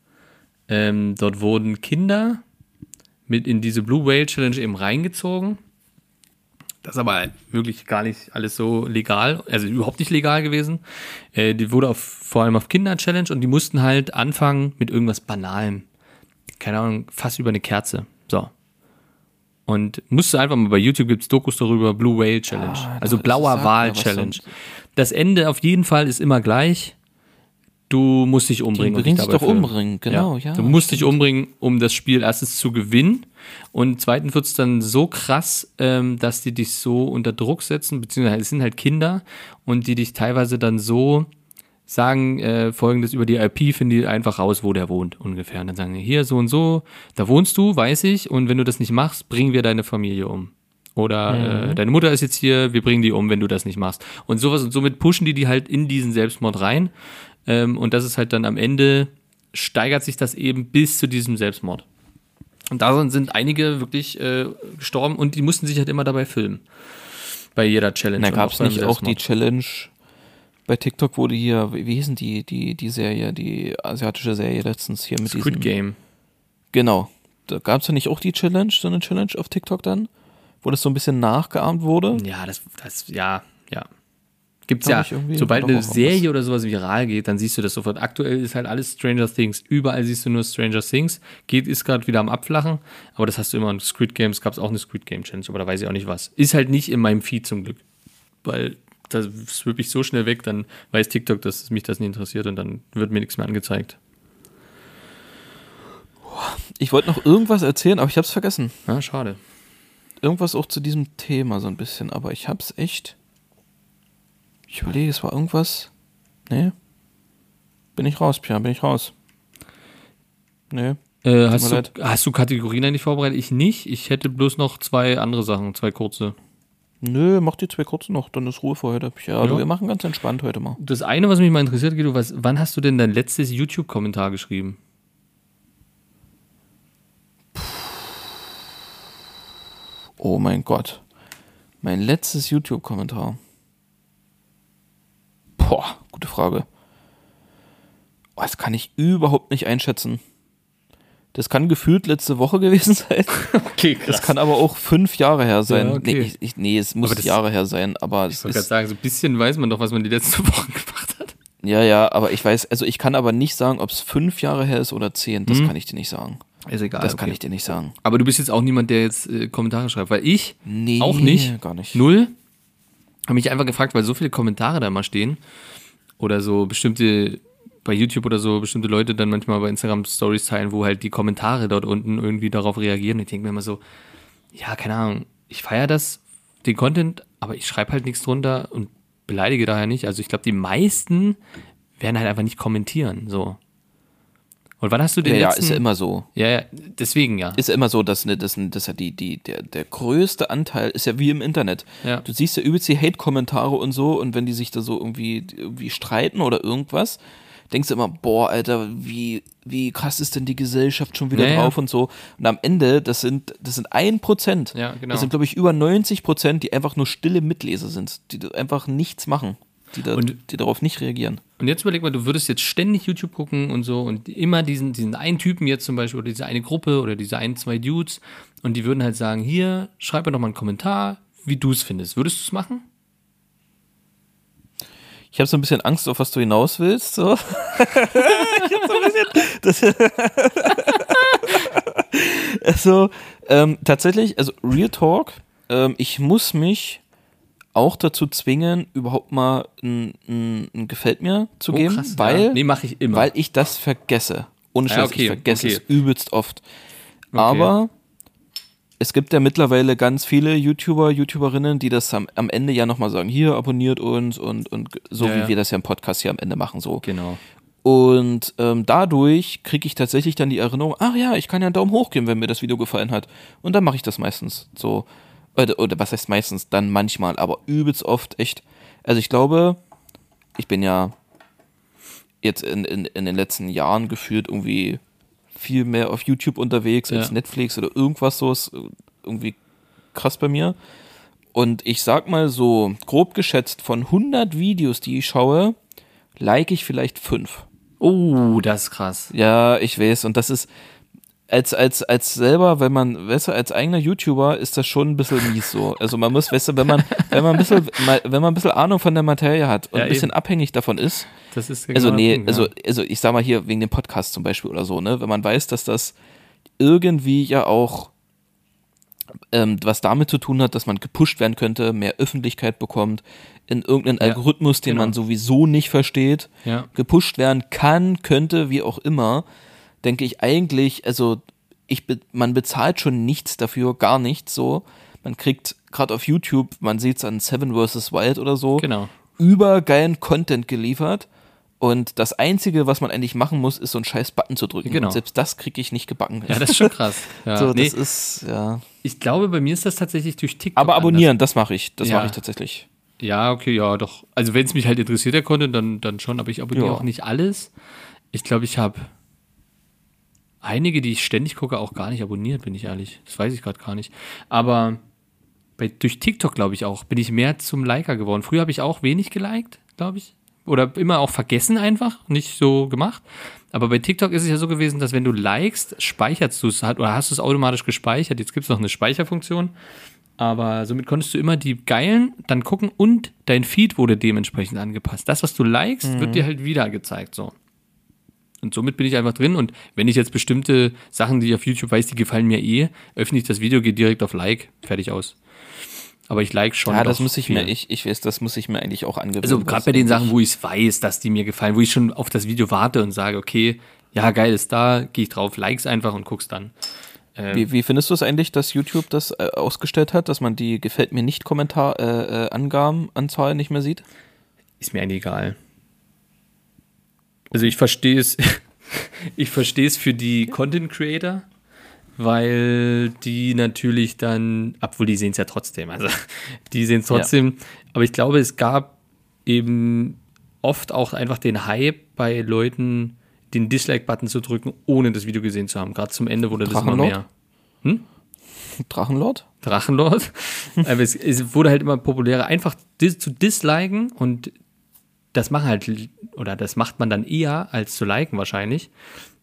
Ähm, dort wurden Kinder mit in diese Blue Whale Challenge eben reingezogen. Das ist aber wirklich gar nicht alles so legal, also überhaupt nicht legal gewesen. Äh, die wurde auf, vor allem auf Kinder-Challenge und die mussten halt anfangen mit irgendwas Banalem. Keine Ahnung, fast über eine Kerze. So. Und musste einfach mal bei YouTube gibt's Dokus darüber, Blue Whale Challenge. Ah, also blauer Wal was Challenge. Das Ende auf jeden Fall ist immer gleich. Du musst dich umbringen. und bringen dich sich dabei doch umbringen, genau, ja, Du musst dich umbringen, um das Spiel erstens zu gewinnen und zweitens wird es dann so krass, ähm, dass die dich so unter Druck setzen, beziehungsweise es sind halt Kinder und die dich teilweise dann so sagen äh, folgendes über die IP, finden die einfach raus, wo der wohnt ungefähr. Und dann sagen die, hier so und so, da wohnst du, weiß ich, und wenn du das nicht machst, bringen wir deine Familie um. Oder äh, deine Mutter ist jetzt hier, wir bringen die um, wenn du das nicht machst. Und sowas und somit pushen die die halt in diesen Selbstmord rein. Ähm, und das ist halt dann am Ende, steigert sich das eben bis zu diesem Selbstmord. Und da sind einige wirklich äh, gestorben und die mussten sich halt immer dabei filmen. Bei jeder Challenge. Und gab es nicht auch die. Challenge bei TikTok wurde hier, wie, wie hießen die, die, die Serie, die asiatische Serie letztens hier mit Squid diesem, Game. Genau. Da gab es ja nicht auch die Challenge, so eine Challenge auf TikTok dann, wo das so ein bisschen nachgeahmt wurde. Ja, das, das, ja, ja. Gibt's Glaub ja, sobald eine Serie oder sowas viral geht, dann siehst du das sofort. Aktuell ist halt alles Stranger Things. Überall siehst du nur Stranger Things. Geht, ist gerade wieder am Abflachen. Aber das hast du immer in Squid Games. Gab es auch eine Squid Game Challenge, aber da weiß ich auch nicht was. Ist halt nicht in meinem Feed zum Glück. Weil das swip ich so schnell weg, dann weiß TikTok, dass mich das nicht interessiert und dann wird mir nichts mehr angezeigt. Ich wollte noch irgendwas erzählen, aber ich habe es vergessen. Ja, schade. Irgendwas auch zu diesem Thema so ein bisschen, aber ich hab's echt. Ich überlege, es war irgendwas. Nee. Bin ich raus, Pia, bin ich raus. Nee. Äh, hast, du, leid. hast du Kategorien eigentlich vorbereitet? Ich nicht. Ich hätte bloß noch zwei andere Sachen, zwei kurze. Nö, mach die zwei kurzen noch, dann ist Ruhe für heute. Ja, Ja. Du, wir machen ganz entspannt heute mal. Das eine, was mich mal interessiert, Guido, was, wann hast du denn dein letztes YouTube-Kommentar geschrieben? Oh mein Gott. Mein letztes YouTube-Kommentar. Boah, gute Frage. Oh, das kann ich überhaupt nicht einschätzen. Das kann gefühlt letzte Woche gewesen sein. Okay, Das kann aber auch fünf Jahre her sein. Ja, okay. nee, ich, ich, nee, es muss das- Jahre her sein, aber Ich wollte gerade sagen, so ein bisschen weiß man doch, was man die letzte Woche gemacht hat. ja, ja, aber ich weiß, also ich kann aber nicht sagen, ob es fünf Jahre her ist oder zehn. Das Mhm. kann ich dir nicht sagen. Ist egal. Das kann ich dir nicht sagen. Aber du bist jetzt auch niemand, der jetzt äh, Kommentare schreibt, weil ich Nee, auch nicht. Gar nicht. Null. Habe mich einfach gefragt, weil so viele Kommentare da immer stehen. Oder so bestimmte, bei YouTube oder so, bestimmte Leute dann manchmal bei Instagram Stories teilen, wo halt die Kommentare dort unten irgendwie darauf reagieren. Ich denke mir immer so, ja, keine Ahnung, ich feiere das, den Content, aber ich schreibe halt nichts drunter und beleidige daher nicht. Also ich glaube, die meisten werden halt einfach nicht kommentieren. So. Und wann hast du den Ja, ja, letzten? ist ja immer so. ja, ja, deswegen ja. Ist ja immer so, dass, ne, dass, dass ja die, die, der, der größte Anteil ist ja wie im Internet. Ja. Du siehst ja übelst die Hate-Kommentare und so und wenn die sich da so irgendwie, irgendwie streiten oder irgendwas, denkst du immer, boah, Alter, wie, wie krass ist denn die Gesellschaft schon wieder Ja, ja. drauf und so. Und am Ende, das sind, das sind ein Prozent. Ja, genau. Das sind, glaube ich, über 90 Prozent, die einfach nur stille Mitleser sind, die einfach nichts machen, die, da, Und- die darauf nicht reagieren. Und jetzt überleg mal, du würdest jetzt ständig YouTube gucken und so und immer diesen, diesen einen Typen jetzt zum Beispiel oder diese eine Gruppe oder diese ein, zwei Dudes und die würden halt sagen, hier, schreib mir doch mal einen Kommentar, wie du es findest. Würdest du es machen? Ich habe so ein bisschen Angst, auf was du hinaus willst. So. ich habe so ein bisschen. Das, also, ähm, tatsächlich, also Real Talk, ähm, ich muss mich auch dazu zwingen, überhaupt mal ein, ein, ein Gefällt mir zu geben, weil, Oh, ja. Nee, mache ich immer. weil ich das vergesse. Ohne Scheiß, okay, ich vergesse okay. es übelst oft. Aber es gibt ja mittlerweile ganz viele YouTuber, YouTuberinnen, die das am, am Ende ja nochmal sagen, hier abonniert uns und, und so Ja, wie ja. wir das ja im Podcast hier am Ende machen. so. genau. Und ähm, dadurch kriege ich tatsächlich dann die Erinnerung, ach ja, ich kann ja einen Daumen hoch geben, wenn mir das Video gefallen hat. Und dann mache ich das meistens so. Oder, oder was heißt meistens? Dann manchmal, aber übelst oft echt. Also ich glaube, ich bin ja jetzt in, in, in den letzten Jahren gefühlt irgendwie viel mehr auf YouTube unterwegs als Ja. Netflix oder irgendwas so ist irgendwie krass bei mir. Und ich sag mal so, grob geschätzt, von 100 Videos, die ich schaue, like ich vielleicht fünf. Oh, das ist krass. Ja, ich weiß. Und das ist als, als, als selber, wenn man, weißt du, als eigener YouTuber ist das schon ein bisschen mies so. Also man muss, weißt du, wenn man, wenn man ein bisschen, wenn man ein bisschen Ahnung von der Materie hat und Ja, ein bisschen eben. abhängig davon ist, Das ist also genau nee, der Punkt, also, ja. also ich sag mal hier wegen dem Podcast zum Beispiel oder so, ne, wenn man weiß, dass das irgendwie ja auch ähm, was damit zu tun hat, dass man gepusht werden könnte, mehr Öffentlichkeit bekommt, in irgendeinen Ja, Algorithmus, den genau. man sowieso nicht versteht, Ja. gepusht werden kann, könnte, wie auch immer, denke ich eigentlich, also ich be man bezahlt schon nichts dafür, gar nichts so. Man kriegt gerade auf YouTube, man sieht es an Seven vs. Wild oder so, Genau. übergeilen Content geliefert. Und das Einzige, was man eigentlich machen muss, ist so einen scheiß Button zu drücken. Genau. Und selbst das kriege ich nicht gebacken. Ja, das ist schon krass. Ja. so, nee, das ist, ja. ich glaube, bei mir ist das tatsächlich durch TikTok. Aber anders. abonnieren, das mache ich. Das Ja. mache ich tatsächlich. Ja, okay, ja, doch. Also wenn es mich halt interessiert, der Content, dann, dann schon, aber ich abonniere Ja. auch nicht alles. Ich glaube, ich habe einige, die ich ständig gucke, auch gar nicht abonniert, bin ich ehrlich. Das weiß ich gerade gar nicht. Aber bei, durch TikTok, glaube ich auch, bin ich mehr zum Liker geworden. Früher habe ich auch wenig geliked, glaube ich. Oder immer auch vergessen einfach, nicht so gemacht. Aber bei TikTok ist es ja so gewesen, dass wenn du likest, speicherst du es oder hast du es automatisch gespeichert. Jetzt gibt es noch eine Speicherfunktion. Aber somit konntest du immer die geilen dann gucken und dein Feed wurde dementsprechend angepasst. Das, was du likest, wird dir halt wieder gezeigt, so. Und somit bin ich einfach drin und wenn ich jetzt bestimmte Sachen, die ich auf YouTube weiß, die gefallen mir eh, öffne ich das Video, gehe direkt auf Like, fertig aus. Aber ich like schon. Ja, das muss ich viel. mir, ich, ich weiß, das muss ich mir eigentlich auch angewöhnen. Also gerade bei den Sachen, wo ich es weiß, dass die mir gefallen, wo ich schon auf das Video warte und sage, okay, ja, geil ist da, gehe ich drauf, likes einfach und guck's dann. Wie, wie findest du es eigentlich, dass YouTube das äh, ausgestellt hat, dass man die gefällt mir nicht Kommentar äh, äh, Angabenanzahl nicht mehr sieht? Ist mir eigentlich egal. Also ich verstehe es, ich verstehe es für die Content Creator, weil die natürlich dann, obwohl die sehen es ja trotzdem, also die sehen es trotzdem, aber ich glaube, es gab eben oft auch einfach den Hype bei Leuten, den Dislike-Button zu drücken, ohne das Video gesehen zu haben. Gerade zum Ende wurde das immer Drachenlord? mehr. Drachenlord? Drachenlord. Aber es, es wurde halt immer populärer, einfach dis zu disliken und das machen halt, oder das macht man dann eher als zu liken wahrscheinlich.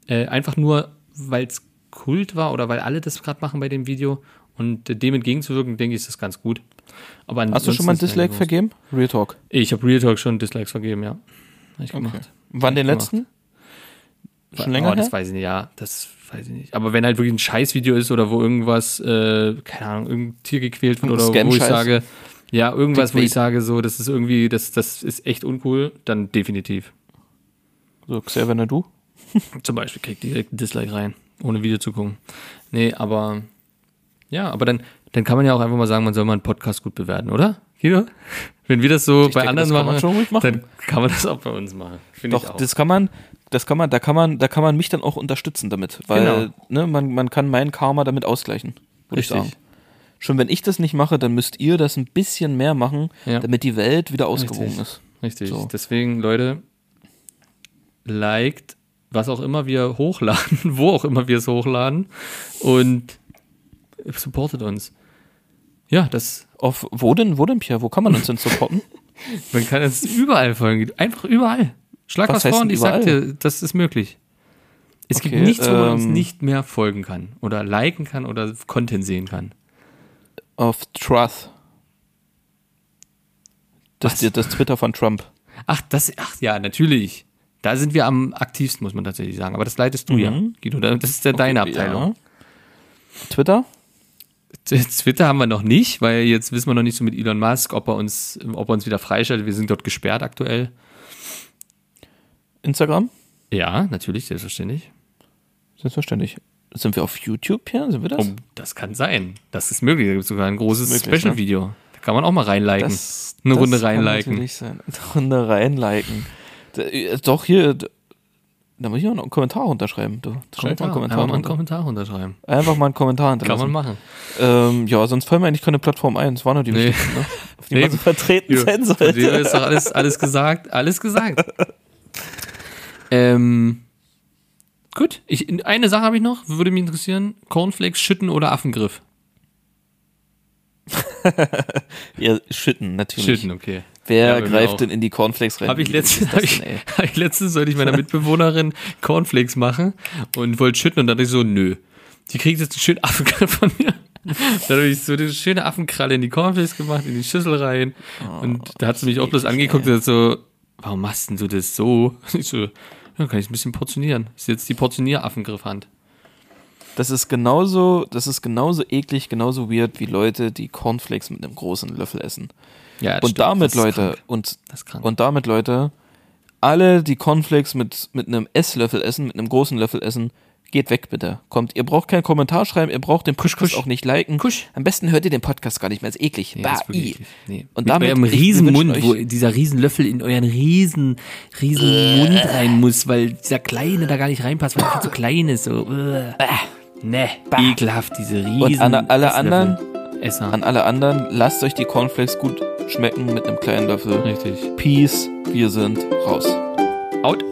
Äh, einfach nur, weil es Kult war oder weil alle das gerade machen bei dem Video und äh, dem entgegenzuwirken, denke ich, ist das ganz gut. Aber Hast du schon mal ein Dislike vergeben? Real Talk. Ich habe Real Talk schon Dislikes vergeben, ja. Hab ich Okay. gemacht. Wann den gemacht. letzten? Schon oh, länger das her? weiß ich nicht, ja, das weiß ich nicht. Aber wenn halt wirklich ein Scheißvideo ist oder wo irgendwas, äh, keine Ahnung, irgendein Tier gequält wird oder wo ich sage, ja, irgendwas, wo ich sage, so, das ist irgendwie, das, das ist echt uncool, dann definitiv. So, Xavier Nadu? Zum Beispiel kriegt direkt ein Dislike rein, ohne Video zu gucken. Nee, aber ja, aber dann, dann kann man ja auch einfach mal sagen, man soll mal einen Podcast gut bewerten, oder? Guido? Wenn wir das so Ich bei denke, anderen machen, machen. dann kann man das auch bei uns machen. Finde ich Doch, das kann man, das kann man, da kann man, da kann man mich dann auch unterstützen damit, weil Genau. ne, man, man kann mein Karma damit ausgleichen, würde ich Richtig. sagen. Schon wenn ich das nicht mache, dann müsst ihr das ein bisschen mehr machen, Ja. damit die Welt wieder ausgewogen Richtig. ist. Richtig. So. Deswegen, Leute, liked, was auch immer wir hochladen, wo auch immer wir es hochladen und supportet uns. Ja, das, Auf wo denn, wo denn, Pierre? Wo kann man uns denn supporten? man kann es überall folgen. Einfach überall. Schlag Was was, vor und ich sag überall? dir, das ist möglich. Es Okay, gibt nichts, wo man uns ähm, nicht mehr folgen kann oder liken kann oder Content sehen kann. Auf Truth. Das, Was? das Twitter von Trump. Ach, das, ach ja, natürlich. Da sind wir am aktivsten, muss man tatsächlich sagen. Aber das leitest du Mhm. ja, Guido. Das ist ja deine Abteilung. Ja. Twitter? Twitter haben wir noch nicht, weil jetzt wissen wir noch nicht so mit Elon Musk, ob er uns, ob er uns wieder freischaltet. Wir sind dort gesperrt aktuell. Instagram? Ja, natürlich, selbstverständlich. Selbstverständlich. Sind wir auf YouTube, Pierre? Sind wir das? Oh, das kann sein. Das ist möglich. Da gibt es sogar ein großes Möglich, Special-Video. Da kann man auch mal reinliken. Das, Eine das Runde kann reinliken. natürlich sein. Eine Runde reinliken. Äh, Doch, hier, da muss ich auch noch einen Kommentar unterschreiben. Du. Schreib mal einen Kommentar. Einfach mal einen. Kommentar unterschreiben. Einfach mal einen Kommentar Kann hinterlassen. man machen. Ähm, ja, sonst fallen mir eigentlich keine Plattform ein. Das war nur die Nee. wichtigsten, ne? auf die Nee. man so vertreten Ja, sein sollte. ist doch alles, alles gesagt. Alles gesagt. ähm, gut. Ich, eine Sache habe ich noch, würde mich interessieren. Cornflakes schütten oder Affengriff? Ja, schütten, natürlich. Schütten, okay. Wer Ja, greift denn in die Cornflakes rein? Habe ich, letztens, hab ich, ey? hab ich letztens sollte ich meiner Mitbewohnerin Cornflakes machen und wollte schütten und dann dachte ich so, nö. Die kriegt jetzt einen schönen Affenkralle von mir. Dann habe ich so eine schöne Affenkralle in die Cornflakes gemacht, in die Schüssel rein. und da hat sie mich auch bloß angeguckt und hat so, warum machst denn du das so? Ich so, ja, kann ich ein bisschen portionieren. Das ist jetzt die Portionier-Affengriffhand. Das ist genauso, das ist genauso eklig, genauso weird wie Leute, die Cornflakes mit einem großen Löffel essen. Ja, Und stimmt. damit, Leute, und, und damit, Leute, alle, die Cornflakes mit, mit einem Esslöffel essen, mit einem großen Löffel essen, geht weg bitte. Kommt, ihr braucht keinen Kommentar schreiben, ihr braucht den Podcast kusch. auch nicht liken. Kusch. Am besten hört ihr den Podcast gar nicht mehr, ist eklig. Nee, bah, ist eklig. Nee. Und Mit damit, eurem riesen Mund, wo dieser Riesenlöffel in euren riesen, riesen Mund rein muss, weil dieser kleine da gar nicht reinpasst, weil er viel zu klein ist. So. Äh. Ne, ekelhaft, diese riesen Und an alle Esslöffel. anderen, Esser. an alle anderen, lasst euch die Cornflakes gut schmecken mit einem kleinen Löffel. Richtig. Peace, wir sind raus. Out.